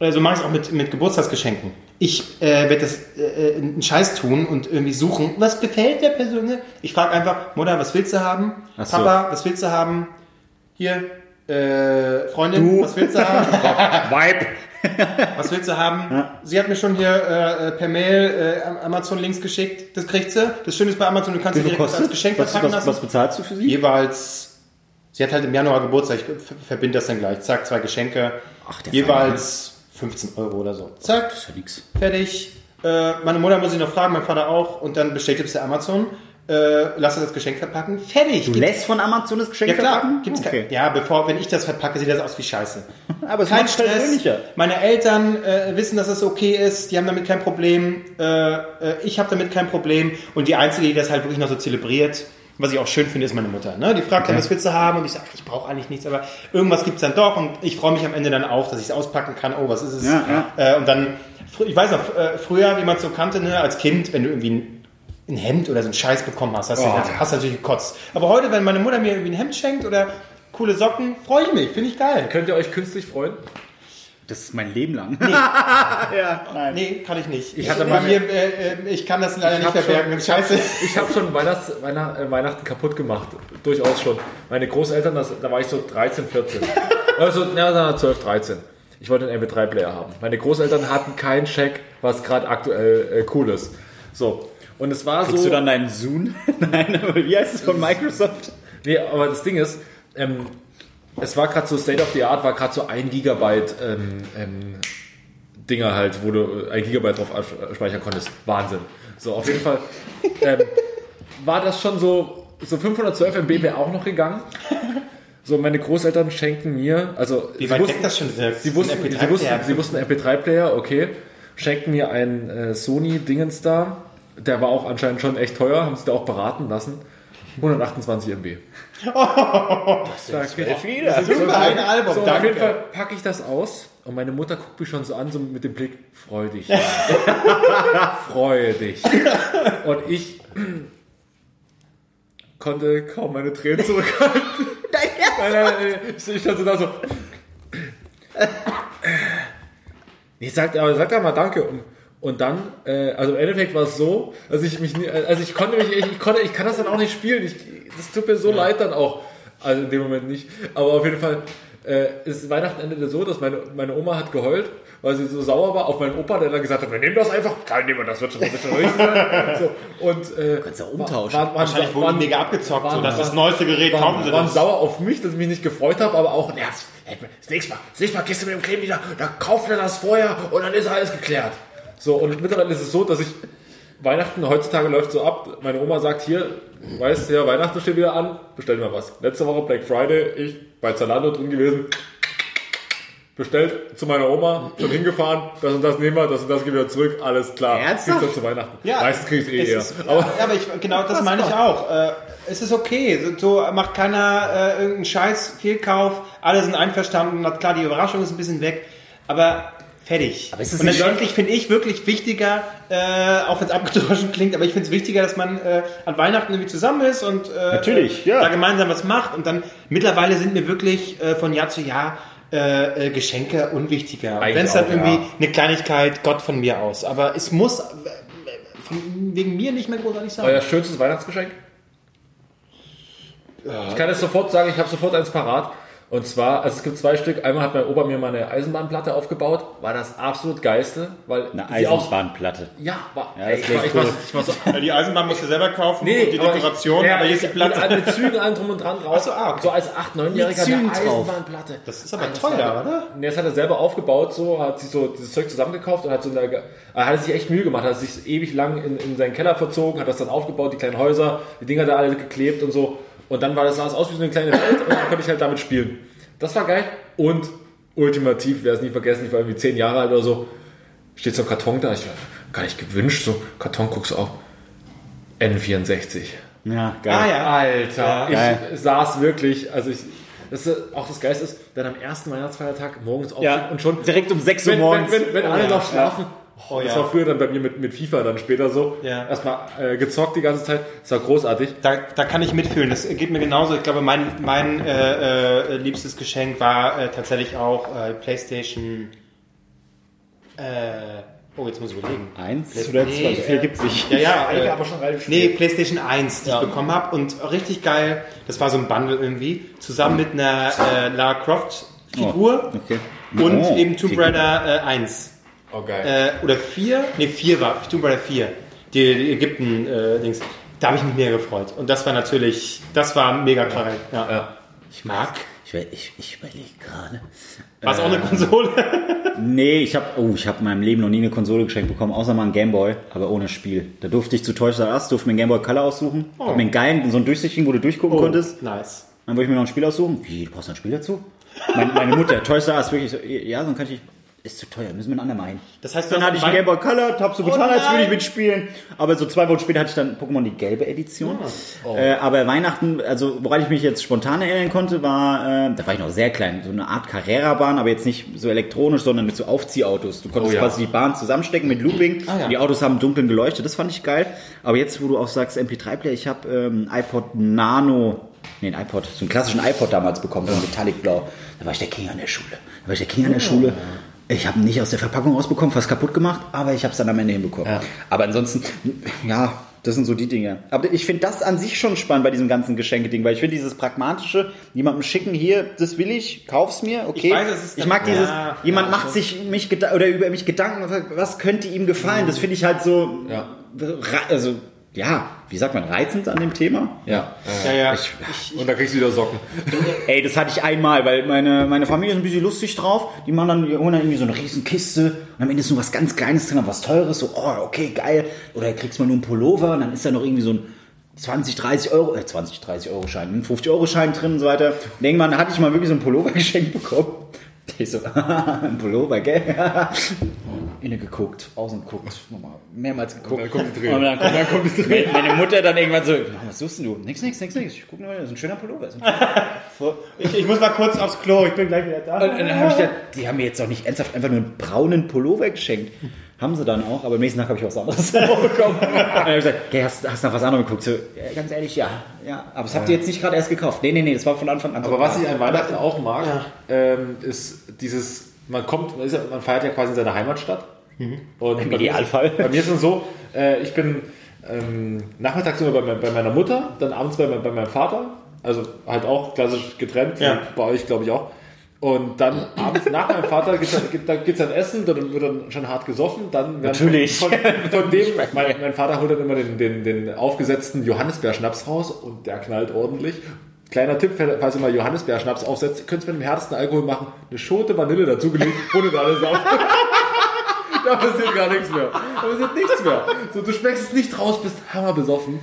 Äh, So mache ich es auch mit, mit Geburtstagsgeschenken. Ich äh, werde das äh, einen Scheiß tun und irgendwie suchen, was gefällt der Person. Ich frage einfach, Mutter, was willst du haben? So. Papa, was willst du haben? Hier, äh, Freundin, Du. was willst du haben? Vibe. Was willst du haben? Sie hat mir schon hier äh, per Mail äh, Amazon-Links geschickt. Das kriegt sie. Das Schöne ist bei Amazon, du kannst sie direkt als? Geschenk Was, verpacken was, lassen. was bezahlst du für sie? Jeweils, sie hat halt im Januar Geburtstag, ich ver- verbinde das dann gleich. Zack, zwei Geschenke. Ach, der jeweils 15 Euro oder so. Zack, Das ist ja nix. fertig. Äh, meine Mutter muss ich noch fragen, mein Vater auch. Und dann bestellt es der Amazon. Äh, lasse das Geschenk verpacken. Fertig. Du lässt von Amazon das Geschenk ja klar, verpacken? gibt's okay. ja, bevor, wenn ich das verpacke, sieht das aus wie Scheiße. Aber es Kein macht Stress. persönlicher. Meine Eltern äh, wissen, dass es okay ist. Die haben damit kein Problem. Äh, äh, ich habe damit kein Problem. Und die Einzige, die das halt wirklich noch so zelebriert, was ich auch schön finde, ist meine Mutter. Ne? Die fragt dann, was willst du haben? Und ich sage, ich brauche eigentlich nichts, aber irgendwas gibt's dann doch. Und ich freue mich am Ende dann auch, dass ich es auspacken kann. Oh, was ist es? Ja, Äh, und dann, ich weiß noch, äh, früher, wie man es so kannte, ne, als Kind, wenn du irgendwie ein, ein Hemd oder so einen Scheiß bekommen hast, hast, du, hast du natürlich gekotzt. Aber heute, wenn meine Mutter mir irgendwie ein Hemd schenkt oder coole Socken, freue ich mich, finde ich geil. Könnt ihr euch künstlich freuen? Das ist mein Leben lang. ja, nein. Nee, kann ich nicht. Ich, hatte äh, meine- mir, äh, äh, ich kann das leider Ich nicht verbergen. Scheiße. Ich habe schon Weihnachts, Weihnacht, äh, Weihnachten kaputt gemacht. Durchaus schon. Meine Großeltern, das, da war ich so 13, 14. Also, na, na, 12, 13. Ich wollte einen MP3-Player haben. Meine Großeltern hatten keinen Check, was gerade aktuell äh, cool ist. So. Und es war Kriegst so. du dann deinen Zoom? Nein, aber wie heißt es von Microsoft? Nee, aber das Ding ist, ähm, es war gerade so State of the Art, war gerade so ein Gigabyte ähm, ähm, Dinger halt, wo du äh, ein Gigabyte drauf abs- speichern konntest. Wahnsinn. So, auf jeden Fall ähm, war das schon so, so 512 MB wäre auch noch gegangen. So, meine Großeltern schenken mir, also Wie sie weit wussten, das schon? dieser- sie wussten, ein sie wussten, MP3-Player? sie wussten MP3-Player, okay, schenken mir einen äh, Sony-Dingens da, der war auch anscheinend schon echt teuer, haben sie da auch beraten lassen. 128 MB. Das sind Da zwölf krieg- Lieder. Super, ein Album, So, auf danke. jeden Fall packe ich das aus und meine Mutter guckt mich schon so an, so mit dem Blick, freu dich. Freue dich. Und ich konnte kaum meine Tränen zurückhalten. nein, nein, nein, ich, ich stand so da so. Ich sagte, aber sag doch mal Danke. Und, und dann, äh, also im Endeffekt war es so, also ich mich, nie- also ich konnte mich, ich, ich konnte, ich kann das dann auch nicht spielen. Ich, das tut mir so leid dann auch. Also in dem Moment nicht. Aber auf jeden Fall äh, ist Weihnachten endete so, dass meine, meine Oma hat geheult, weil sie so sauer war auf meinen Opa, der dann gesagt hat, wir nehmen das einfach. Klar, nehmen wir das, wird schon, wird schon richtig sein. So, und, äh, Kannst du auch umtauschen. Waren, waren, Wahrscheinlich wurden waren, mega abgezockt, so waren- dass das neueste Gerät waren, sie waren das. sauer auf mich, dass ich mich nicht gefreut habe, aber auch, ja, das nächste Mal, das nächste Mal gehst du mit dem Creme wieder, da kauft er das vorher und dann ist alles geklärt. So, und mittlerweile ist es so, dass ich Weihnachten heutzutage läuft so ab. Meine Oma sagt hier, weißt du ja, Weihnachten steht wieder an, bestell mal was. Letzte Woche Black Friday, ich bei Zalando drin gewesen, bestellt zu meiner Oma, schon hingefahren, das und das nehmen wir, das und das gehen wir zurück, alles klar. Ernsthaft? Kriegst du zu Weihnachten. Ja, Meistens kriegst du eh eher. ist, Aber ja, aber ich, genau das meine ich auch. Äh, es ist okay. So, so macht keiner äh, irgendeinen Scheiß, Fehlkauf. Alle sind einverstanden. Na klar, die Überraschung ist ein bisschen weg. Aber fertig. Aber ist Und letztendlich finde ich wirklich wichtiger, äh, auch wenn es abgedroschen klingt, aber ich finde es wichtiger, dass man äh, an Weihnachten irgendwie zusammen ist und äh, Natürlich, äh, ja. da gemeinsam was macht. Und dann mittlerweile sind mir wirklich äh, von Jahr zu Jahr äh, äh, Geschenke unwichtiger. Wenn es dann auch, irgendwie ja. eine Kleinigkeit, Gott von mir aus. Aber es muss äh, von, wegen mir nicht mehr großartig sein. Euer schönstes Weihnachtsgeschenk? Ich kann es sofort sagen, ich habe sofort eins parat. Und zwar, also es gibt zwei Stück. Einmal hat mein Opa mir mal eine Eisenbahnplatte aufgebaut. War das absolut geilste, weil Eine die auch- Eisenbahnplatte. Ja, war. Ja, ey, das ich, war, ich, war, cool. ich war so. Weil die Eisenbahn musst du selber kaufen Nee, und die aber Dekoration, ich, aber hier ist die Mit, Platte. mit Zügen allen drum und dran drauf. Ach so, ah, okay. so als 8-, 9-Jähriger Mit Zügen eine. Eisenbahnplatte. Das ist aber teuer, war- oder? Nee, das hat er selber aufgebaut, so, hat sich so dieses Zeug zusammengekauft und hat so er hat sich echt Mühe gemacht, hat sich ewig lang in, in seinen Keller verzogen, hat das dann aufgebaut, die kleinen Häuser, die Dinger da alle geklebt und so. Und dann war das sah es aus wie so eine kleine Welt und dann konnte ich halt damit spielen. Das war geil. Und ultimativ, wer es nie vergessen, ich war irgendwie zehn Jahre alt oder so, steht so ein Karton da, ich war gar nicht gewünscht, so Karton guckst du auf. N64. Ja, geil. Ah ja. Alter, Geil. ich saß wirklich, also ich, das ist, auch das Geilste ist, dann am ersten Weihnachtsfeiertag morgens aufstehen Ja, und schon direkt um 6 Uhr wenn, morgens. wenn, wenn, wenn alle ja, noch schlafen. Oh, das ja. war früher dann bei mir mit, mit FIFA dann später so. Ja. Erstmal äh, gezockt die ganze Zeit. Das war großartig. Da, da kann ich mitfühlen. Das geht mir genauso. Ich glaube, mein, mein äh, äh, liebstes Geschenk war äh, tatsächlich auch äh, PlayStation. Äh, oh, jetzt muss ich überlegen. Eins Nee, oder zwei? So viel äh, gibt's nicht. Ja, ja. Einige Äh, aber schon relativ nee. PlayStation 1, die ich bekommen habe. Und richtig geil. Das war so ein Bundle irgendwie. Zusammen mit einer äh, Lara Croft Figur. Oh, okay. Und Oh, eben Tomb. Raider äh, 1. Oh geil. Äh, oder 4. Ne, 4 war. Tomb Raider 4. Die, die Ägypten-Dings. da habe ich mich mega gefreut. Und das war natürlich, das war mega geil. Ja. ja. Ich mag. Ich, ich, ich überlege gerade. War es auch eine Konsole? Nee, ich habe oh, ich hab in meinem Leben noch nie eine Konsole geschenkt bekommen, außer mal einen Gameboy, aber ohne Spiel. Da durfte ich zu Toys R Us, durfte mir einen Gameboy Color aussuchen. Hab mir einen geilen, so einen durchsichtigen, wo du durchgucken konntest. Oh, Nice. Dann wollte ich mir noch ein Spiel aussuchen. Wie, du brauchst noch ein Spiel dazu? Meine, meine Mutter, Toys R Us, wirklich so, ja, so kann ich, ist zu teuer, müssen wir einen anderen machen. Das heißt, Dann hatte ich einen mein- Gameboy Color, hab so getan, Oh als würde ich mitspielen. Aber so zwei Wochen später hatte ich dann Pokémon die gelbe Edition. Äh, aber Weihnachten, also woran ich mich jetzt spontan erinnern konnte, war, äh, da war ich noch sehr klein, so eine Art Carrera-Bahn, aber jetzt nicht so elektronisch, sondern mit so Aufziehautos. Du konntest Oh ja. quasi die Bahn zusammenstecken mit Looping. Ah, ja. Die Autos haben im Dunkeln geleuchtet, das fand ich geil. Aber jetzt, wo du auch sagst MP3-Player, ich habe ähm, iPod Nano, nee, ein iPod, so einen klassischen iPod damals bekommen, so ein Metallic Blau. Da war ich der King an der Schule. Da war ich der King an der Schule. Ich habe ihn nicht aus der Verpackung rausbekommen, fast kaputt gemacht, aber ich habe es dann am Ende hinbekommen. Aber ansonsten, ja, das sind so die Dinge. Aber ich finde das an sich schon spannend bei diesem ganzen Geschenkeding, weil ich finde dieses pragmatische, jemandem schicken, hier, das will ich, kauf's mir, okay. Ich weiß, es ist ich mag dieses, ja, jemand ja, macht schon. sich mich oder über mich Gedanken, was könnte ihm gefallen? Das finde ich halt so, Ja. also ja, wie sagt man, reizend an dem Thema. Ja. Ja, ja. Ich, Und da kriegst du wieder Socken. Ey, das hatte ich einmal, weil meine, meine Familie ist ein bisschen lustig drauf. Die machen dann, die holen dann irgendwie so eine riesen Kiste und am Ende ist nur was ganz Kleines drin, aber was Teures, so, oh, okay, geil. Oder kriegst mal nur einen Pullover und dann ist da noch irgendwie so ein 20, 30 Euro, äh, 20, 30 Euro Schein, ein 50 Euro Schein drin und so weiter. Und irgendwann hatte ich mal wirklich so einen Pullover geschenkt bekommen. Ich so, ein Pullover, gell? innen geguckt, außen geguckt, nochmal mehrmals geguckt. dann kommt die Träne. Und dann kommt, dann kommt Träne. Meine Mutter dann irgendwann so, was suchst denn du? Nix, nix, nix, nix. Ich guck nur, das ist ein schöner Pullover. Ein schöner Ich, ich muss mal kurz aufs Klo, ich bin gleich wieder da. Und dann habe ich gedacht, die haben mir jetzt doch nicht ernsthaft einfach nur einen braunen Pullover geschenkt. Haben sie dann auch, aber am nächsten Tag habe ich was anderes bekommen. Und dann habe ich gesagt, okay, hast, hast nach was anderem geguckt? So, ja, ganz ehrlich, ja. ja. Aber das habt ihr jetzt nicht gerade erst gekauft. Nee, nee, nee, das war von Anfang an so. Aber was ich an Weihnachten auch mag, ähm, ist dieses, man kommt, man, ist ja, man feiert ja quasi in seiner Heimatstadt. Und Im Idealfall. Bei mir ist es so, äh, ich bin ähm, nachmittags immer bei, bei meiner Mutter, dann abends bei, bei meinem Vater. Also halt auch klassisch getrennt, Ja. bei euch glaube ich auch. Und dann abends nach meinem Vater dann, gibt, da gibt's dann Essen, dann wird dann schon hart gesoffen. Dann Natürlich. Von, von, dem, mein, mein Vater holt dann immer den, den, den aufgesetzten Johannisbeerschnaps raus und der knallt ordentlich. Kleiner Tipp, falls ihr mal Johannisbeerschnaps aufsetzt, könnt ihr mit dem härtesten Alkohol machen, eine Schote Vanille dazugelegt, ohne da alles auf. Da passiert gar nichts mehr. Da passiert nichts mehr. So, du schmeckst es nicht raus, bist hammerbesoffen.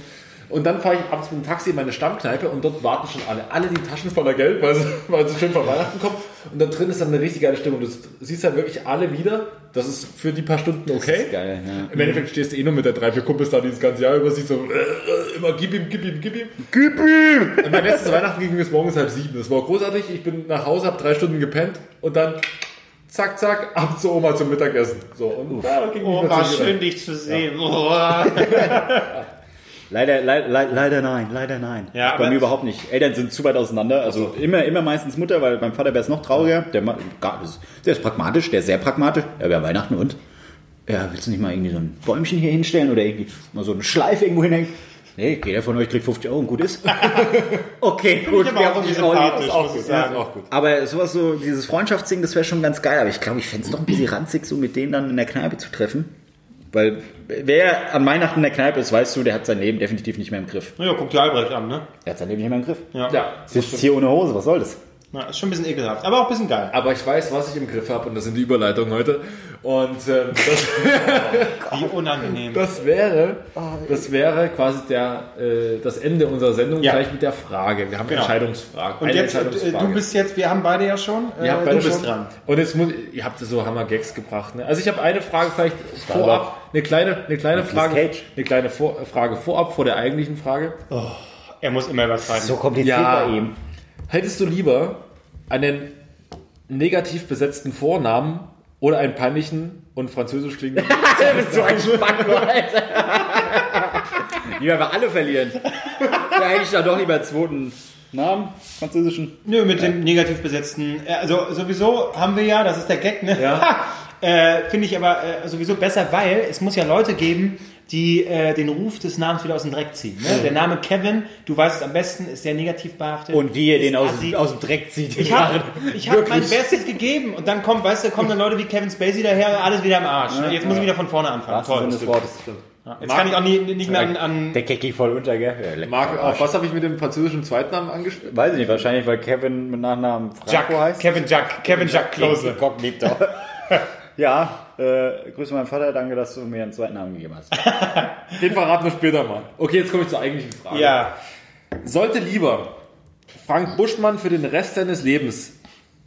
Und dann fahre ich abends mit dem Taxi in meine Stammkneipe und dort warten schon alle. Alle die Taschen voller Geld, weil sie, weil sie schön vor Weihnachten kommen. Und dann drin ist dann eine richtig geile Stimmung. Du siehst halt wirklich alle wieder. Das ist für die paar Stunden okay. ist geil, ja. Im Endeffekt stehst du eh nur mit der drei, vier Kumpels da, die das ganze Jahr über sich so äh, äh, immer gib ihm, gib ihm, gib ihm. Gib ihm! Und mein letztes Weihnachten ging es morgens halb sieben. Das war großartig. Ich bin nach Hause, habe drei Stunden gepennt und dann zack, zack, ab zur Oma zum Mittagessen. So, und da ging Oh, Partie schön, dich zu sehen. Oh. Leider, leider, leider nein, leider nein. Ja, Bei mir überhaupt nicht. Eltern sind zu weit auseinander. Also immer, immer meistens Mutter, weil beim Vater wäre es noch trauriger. Der, der ist pragmatisch, der ist sehr pragmatisch. Ja, haben Weihnachten und? Ja, willst du nicht mal irgendwie so ein Bäumchen hier hinstellen oder irgendwie mal so einen Schleif irgendwo hinhängen? Nee, jeder von euch kriegt 50 Euro und gut ist. okay, gut. Ich aber wir auch Rollen. sympathisch, Auch muss ich ja, sagen. ist auch gut. Aber sowas so, dieses Freundschaftsding, das wäre schon ganz geil. Aber ich glaube, ich fände es doch ein bisschen ranzig, so mit denen dann in der Kneipe zu treffen. Weil wer an Weihnachten in der Kneipe ist, weißt du, der hat sein Leben definitiv nicht mehr im Griff. Ja, guck dir Albrecht an, ne? Der hat sein Leben nicht mehr im Griff. Ja. Ja, Sitzt hier ohne Hose, was soll das? ja. Ist schon ein bisschen ekelhaft, aber auch ein bisschen geil. aber ich weiß, was ich im Griff habe und das sind die Überleitungen heute. Und ähm, das, Wie unangenehm. das wäre, das wäre quasi der, äh, das Ende unserer Sendung Ja. gleich mit der Frage. Wir haben Genau. Entscheidungsfragen. Und jetzt, äh, Entscheidungsfrage. du bist jetzt, wir haben beide ja schon. Äh, du beide bist schon. dran. Und jetzt muss, ihr habt so Hammer-Gags gebracht. Ne? Also ich habe eine Frage vielleicht vorab, eine kleine, eine kleine Frage, Cage. eine kleine vor, Frage vorab vor der eigentlichen Frage. Er muss immer übertreiben. So kompliziert Ja. bei ihm. Hättest du lieber einen negativ besetzten Vornamen oder einen peinlichen und französisch klingenden? so ein Spacko, Alter. Lieber wir alle verlieren. Da hätte ich dann doch lieber einen zweiten Namen, französischen. Nö, mit dem negativ besetzten. äh, Also sowieso haben wir ja, das ist der Gag, ne? Ja. äh, Finde ich aber äh, sowieso besser, weil es muss ja Leute geben, die äh, den Ruf des Namens wieder aus dem Dreck ziehen. Ne? Der Name Kevin, du weißt es am besten, ist sehr negativ behaftet. Und wie ihr den aus, assi. aus dem Dreck zieht. Ich habe hab mein Bestes gegeben und dann kommt, weißt du, kommen dann Leute wie Kevin Spacey daher alles wieder im Arsch. ne? Jetzt muss ich wieder von vorne anfangen. Toll. des Wortes. Jetzt kann ich auch nie, nicht mehr an, an Der Kecki voll unter, gell? Ja, Marc, am auf was habe ich mit dem französischen Zweitnamen angespielt? Weiß ich nicht, wahrscheinlich, weil Kevin mit Nachnamen Jack, Franco heißt. Kevin Jack, Kevin Jack Klose. Inkognito. ja, äh, grüße meinen Vater, danke, dass du mir einen zweiten Namen gegeben hast. Den verraten wir später mal. Okay, jetzt komme ich zur eigentlichen Frage. Ja, Sollte lieber Frank Buschmann für den Rest seines Lebens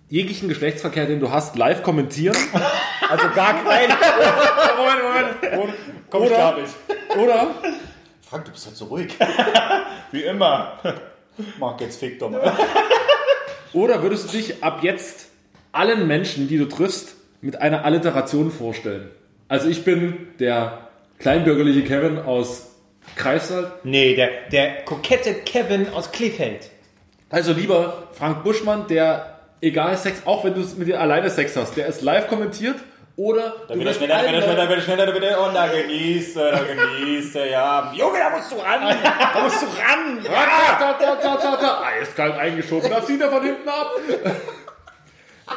jeglichen Geschlechtsverkehr, den du hast, live kommentieren? Also gar kein. Moment, Moment. komm ich Oder- nicht. Oder Frank, du bist halt so ruhig. Wie immer. Marc, jetzt fick doch mal. Oder würdest du dich ab jetzt allen Menschen, die du triffst, mit einer Alliteration vorstellen? Also ich bin der kleinbürgerliche Kevin aus Greifswald. Nee, der, der kokette Kevin aus Kleefeld. Also lieber Frank Buschmann, der egal Sex, auch wenn du mit dir alleine Sex hast, der ist live kommentiert. Oder du Wieder wirst schneller, allen wieder schneller, Leuten- wieder schneller, bitte. Und da genießt er, da genießt er, ja. Junge, da musst du ran. Da musst du ran. Ja, da, da, da, da, da. Eiskalt eingeschoben, da zieht er von hinten ab.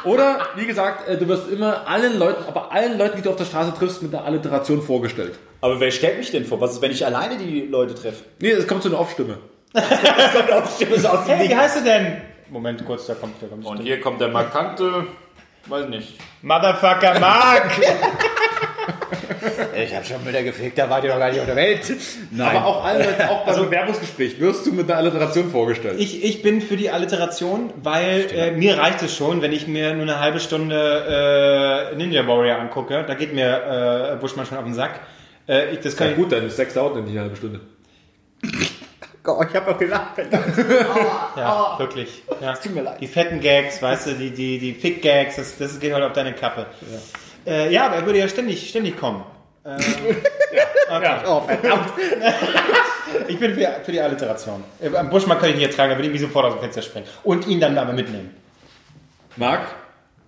Oder, wie gesagt, äh, du wirst immer allen Leuten, aber allen Leuten, die du auf der Straße triffst, mit einer Alliteration vorgestellt. Aber wer stellt mich denn vor? Was ist, wenn ich alleine die Leute treffe? Nee, es kommt so eine Off-Stimme. Stimme ist aus dem Hey, wie heißt du denn? Moment, kurz, da kommt der kommt. Und hier kommt der markante, weiß nicht. Motherfucker Mark! Ich habe schon Mütter gefickt, da wart ihr doch gar nicht auf der Welt. Nein. Aber auch, alle, auch bei so einem Bewerbungsgespräch wirst du mit einer Alliteration vorgestellt. Ich, ich bin für die Alliteration, weil äh, mir reicht es schon, wenn ich mir nur eine halbe Stunde äh, Ninja Warrior angucke. Da geht mir äh, Buschmann schon auf den Sack. Äh, ich, das kann ja, gut, dann ist sechs dauert nicht eine halbe Stunde. oh, ich habe auch gelacht. Ja, wirklich. Ja. tut mir leid. Die fetten Gags, weißt du, die, die, die Fick-Gags, das, das geht halt auf deine Kappe. Ja, äh, ja aber er würde ja ständig, ständig kommen. Ähm, ja, okay. Oh, verdammt. Ich bin für, für die Alliteration. Äh, Am Buschmann kann ich nicht ertragen, da würde ich mich sofort aus dem Fenster springen. Und ihn dann aber mitnehmen. Marc,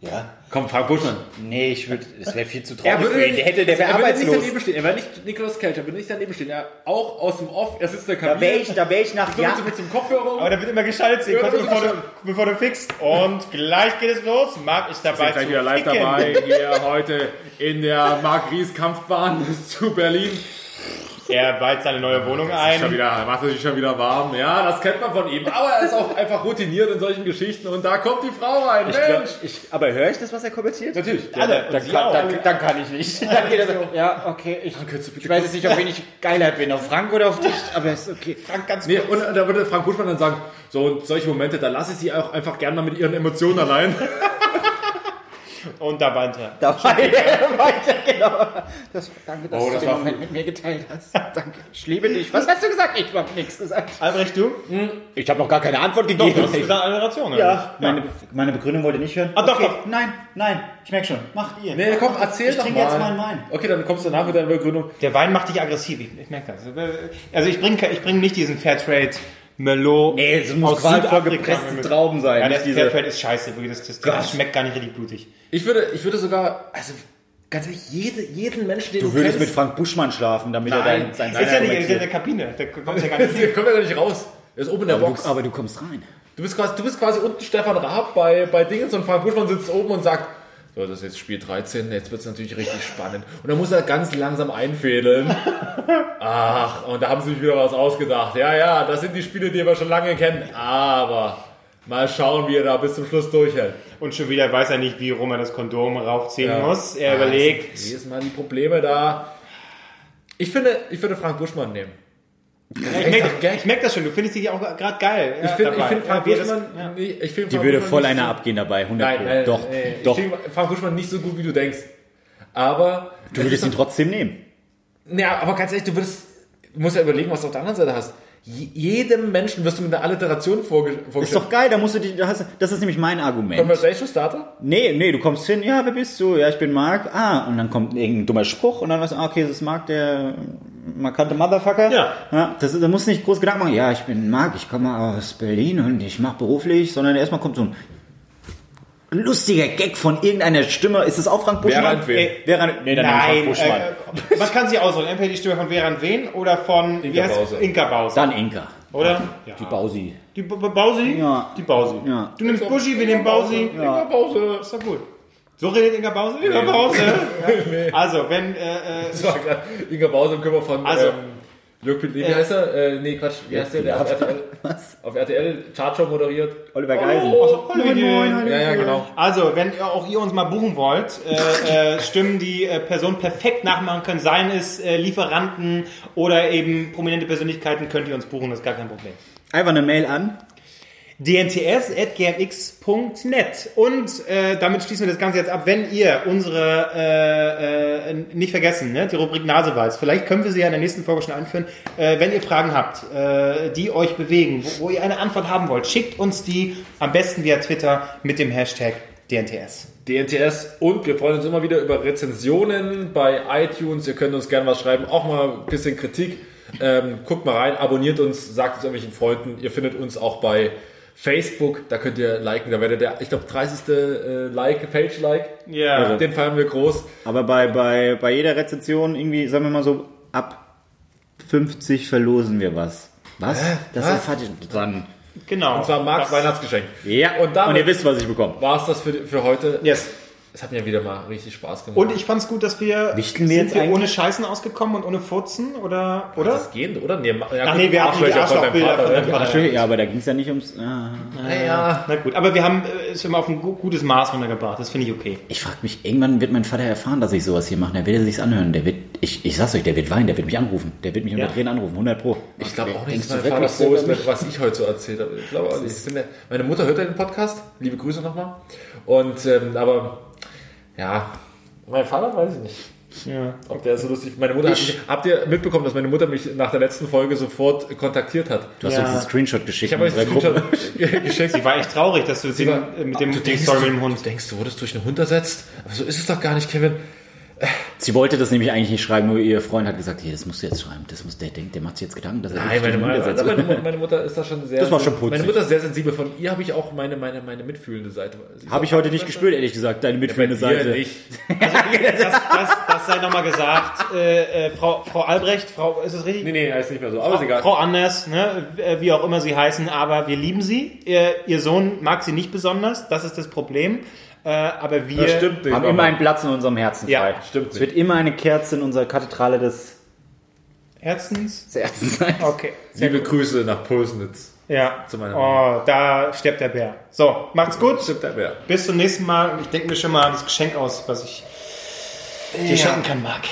Ja. Komm, Frank Buschmann. Nee, ich würde, das wäre viel zu Er traurig würde, für ihn. Der hätte, der wäre er würde nicht arbeitslos. daneben stehen. Er wäre nicht Nikolaus Kelch, er würde nicht daneben stehen. Er auch aus dem Off, er sitzt in der Da Kabine. wäre ich, da wäre ich nach so Jahren. mit, mit dem Kopfhörer. Aber da wird immer geschaltet, Ja, kurz da bevor, du, bevor du fixst. Und gleich geht es los. Marc ist dabei. Wir sind gleich wieder live dabei, hier heute in der Marc Ries Kampfbahn zu Berlin. Er weiht seine neue Wohnung ein. Schon wieder, macht er sich schon wieder warm. Ja, das kennt man von ihm. Aber er ist auch einfach routiniert in solchen Geschichten. Und da kommt die Frau rein. Ich glaub, Mensch! ich, aber höre ich das, was er kommentiert? Natürlich. Alle. Dann, kann, dann, dann kann ich nicht. Dann geht er so, ja, okay, ich, könntest du bitte ich weiß jetzt nicht, auf wen ich geiler bin, auf Frank oder auf dich, aber ist okay. Frank, ganz Nee, kurz. und da würde Frank Buschmann dann sagen, so und solche Momente, da lasse ich sie auch einfach gerne mal mit ihren Emotionen allein. Und da weint er. Dabei weiter, genau. Das, danke, dass Oh, du das den war Moment mit mir geteilt hast. Danke. Ich liebe dich. Was hast du gesagt? Ich habe nichts gesagt. Albrecht, du? Ich habe noch gar keine Antwort Doch, gegeben. du hast gesagt Alliteration. oder ja, meine, meine Begründung wollt ihr nicht hören? Ah, doch, okay. doch. Nein, nein, ich merke schon. Macht ihr. Nee, komm, erzähl Ich doch trinke mal. jetzt meinen Wein. Okay, dann kommst du danach mit deiner Begründung. Der Wein macht dich aggressiv. Ich, ich merke das. Also ich bringe ich bring nicht diesen Fairtrade Merlot Nee, es muss aus qualvoll gepresste mit- Trauben sein. Ja, diese- Fairtrade ist scheiße. Das, das, das schmeckt gar nicht richtig blutig. Ich würde, ich würde sogar, also ganz ehrlich, jede, jeden Menschen, den du, Du würdest mit kennst, Frank Buschmann schlafen, damit er Nein, dein, sein ist ja nicht, er ist ja in der Kabine. Da kommt ja gar nicht der hin. kommt ja gar nicht raus. Er ist oben in der aber, Box. du, aber du kommst rein. Du bist quasi, du bist quasi unten Stefan Raab bei, bei Dingens und Frank Buschmann sitzt oben und sagt, so, das ist jetzt Spiel 13, jetzt wird es natürlich richtig spannend. Und dann muss er ganz langsam einfädeln. Ach, und da haben sie sich wieder was ausgedacht. Ja, ja, das sind die Spiele, die wir schon lange kennen. Aber mal schauen, wie er da bis zum Schluss durchhält. Und schon wieder weiß er nicht, wie rum er das Kondom raufziehen Ja. muss. Er Ah, überlegt. Jedes Mal die Probleme da. Ich finde, ich würde Frank Buschmann nehmen. Ja, ich merke ich merk das schon. Du findest die auch gerade geil. Ich finde, ich finde Frank Ja, Buschmann, ja. nee, ich finde Die Frank würde Buschmann voll einer so- abgehen dabei, 100 Nein, Pro. nein, doch, nee, doch. Ich finde Frank Buschmann nicht so gut, wie du denkst. Aber. Du würdest ihn trotzdem nehmen. Ja, aber ganz ehrlich, du würdest. Du musst ja überlegen, was du auf der anderen Seite hast. Je- Jedem Menschen wirst du mit einer Alliteration vorge Ist vorgestellt. doch geil, da musst du dich, das ist nämlich mein Argument. Conversation Starter? Nee, nee, du kommst hin, ja, wer bist du? Ja, ich bin Marc. Ah, und dann kommt irgendein dummer Spruch und dann weißt du, ah, okay, das ist Marc, der markante Motherfucker. Ja. ja das, da musst du nicht groß Gedanken machen, ja, ich bin Marc, ich komme aus Berlin und ich mache beruflich, sondern erstmal kommt so ein lustiger Gag von irgendeiner Stimme. Ist das auch Frank Buschmann? Während wen? Äh, Während, nee, dann Frank Nein, Buschmann. äh, man kann sich aussuchen. Entweder die Stimme von Veran Wen oder von wie Inka heißt- Bause. Inka Bause. Dann Inka. Oder? Ja. Die Bausi. Die B Bausi? Ja. Die Bausi. Ja. Du nimmst Buschi, wir nehmen Bausi. Ja. Pause. Ist doch gut. So redet Inga Bause? Inga Bause. Ja. Also, wenn, äh, äh, Das war Inga Bause im Körper von. Also- ähm, Jörg Pitt, wie heißt er? Äh, nee, Quatsch, wie heißt der, der auf RTL, auf RTL Chartshow moderiert? Oliver Geisen. Oh, Hallöchen. Ja, ja, genau. Also, wenn ihr, auch ihr uns mal buchen wollt, äh, äh, Stimmen, die äh, Personen perfekt nachmachen können, seien es äh, Lieferanten oder eben prominente Persönlichkeiten, könnt ihr uns buchen, das ist gar kein Problem. Einfach eine Mail an. dnts.gmx.net und äh, damit schließen wir das Ganze jetzt ab. Wenn ihr unsere, äh, äh, nicht vergessen, ne, die Rubrik Naseweiß, vielleicht können wir sie ja in der nächsten Folge schon einführen, äh, wenn ihr Fragen habt, äh, die euch bewegen, wo, wo ihr eine Antwort haben wollt, schickt uns die am besten via Twitter mit dem Hashtag DNTS. DNTS und wir freuen uns immer wieder über Rezensionen bei iTunes. Ihr könnt uns gerne was schreiben, auch mal ein bisschen Kritik. Ähm, guckt mal rein, abonniert uns, sagt es irgendwelchen Freunden. Ihr findet uns auch bei Facebook, da könnt ihr liken. Da werdet ihr, ich glaube, 30. Äh, Like, Page-Like. Ja. Den feiern wir groß. Aber bei, bei, bei jeder Rezension irgendwie, sagen wir mal so, ab 50 verlosen wir was. Was? Das Was? erfahrt ihr dann. Genau. Und zwar Marks Weihnachtsgeschenk. Ja, Und damit- und ihr wisst, was ich bekomme. War es das für, für heute? Yes. Es hat mir wieder mal richtig Spaß gemacht. Und ich fand es gut, dass wir, Wichteln wir sind jetzt wir ohne Scheißen ausgekommen und ohne Furzen, oder? oder? Das geht, oder? Nee, ja, Ach gut, nee, wir die Arschlöcher von deinem Arschlochbilder Vater, von deinem ne? Vater. Ja, aber da ging es ja nicht ums. Ah. Naja. Na gut, aber wir haben äh, es immer auf ein gu- gutes Maß runtergebracht. Das finde ich okay. Ich frage mich, irgendwann wird mein Vater erfahren, dass ich sowas hier mache. Der wird sich's anhören. Der wird, ich, ich sag's euch, der wird weinen, der wird mich anrufen. Der wird mich unter Ja. Tränen anrufen, 100 pro. Ich glaube auch nicht, dass du mein Vater froh ist, so mit was ich heute so erzählt habe. Ich glaube auch nicht. Meine Mutter hört ja den Podcast. Liebe Grüße nochmal. Und, ähm, aber, ja, mein Vater weiß ich nicht. Ja. Ob der so lustig. Meine Mutter hat mich, habt ihr mitbekommen, dass meine Mutter mich nach der letzten Folge sofort kontaktiert hat? Du hast Ja. uns einen Screenshot geschickt. Ich habe euch Gruppe. Screenshot geschenkt. Sie war echt traurig, dass du sie war- äh, mit dem du denkst, Story mit dem du, Hund. du denkst, du wurdest durch einen Hund ersetzt? Aber so ist es doch gar nicht, Kevin. Sie wollte das nämlich eigentlich nicht schreiben, nur ihr Freund hat gesagt, hier, das musst du jetzt schreiben. Das muss, der denkt, der macht sich jetzt Gedanken, dass er Nein, meine, meine, meine, meine Mutter ist da schon sehr. Das war schon putzig. Meine Mutter ist sehr sensibel. Von ihr habe ich auch meine, meine, meine mitfühlende Seite. Habe ich heute nicht gespürt, ehrlich gesagt, deine Bei mitführende dir Seite. nicht. Das, das, das sei nochmal gesagt. Äh, äh, Frau, Frau Albrecht, Frau, ist es richtig? Nee, nee, heißt nicht mehr so. Aber ist egal. Frau Anders, ne, äh, wie auch immer sie heißen, aber wir lieben sie. Ihr, ihr Sohn mag sie nicht besonders, das ist das Problem. Äh, aber wir. Stimmt nicht. haben immer einen Platz in unserem Herzen Ja, frei. stimmt Es wird immer eine Kerze in unserer Kathedrale des Herzens. Herzens sein. Okay. Sehr Liebe gut. Grüße nach Pulsnitz. Ja. zu meiner Oh, da stirbt der Bär. So, macht's gut. Stimmt, der Bär. Bis zum nächsten Mal. Ich denke mir schon mal das Geschenk aus, was ich dir schenken kann, Marc.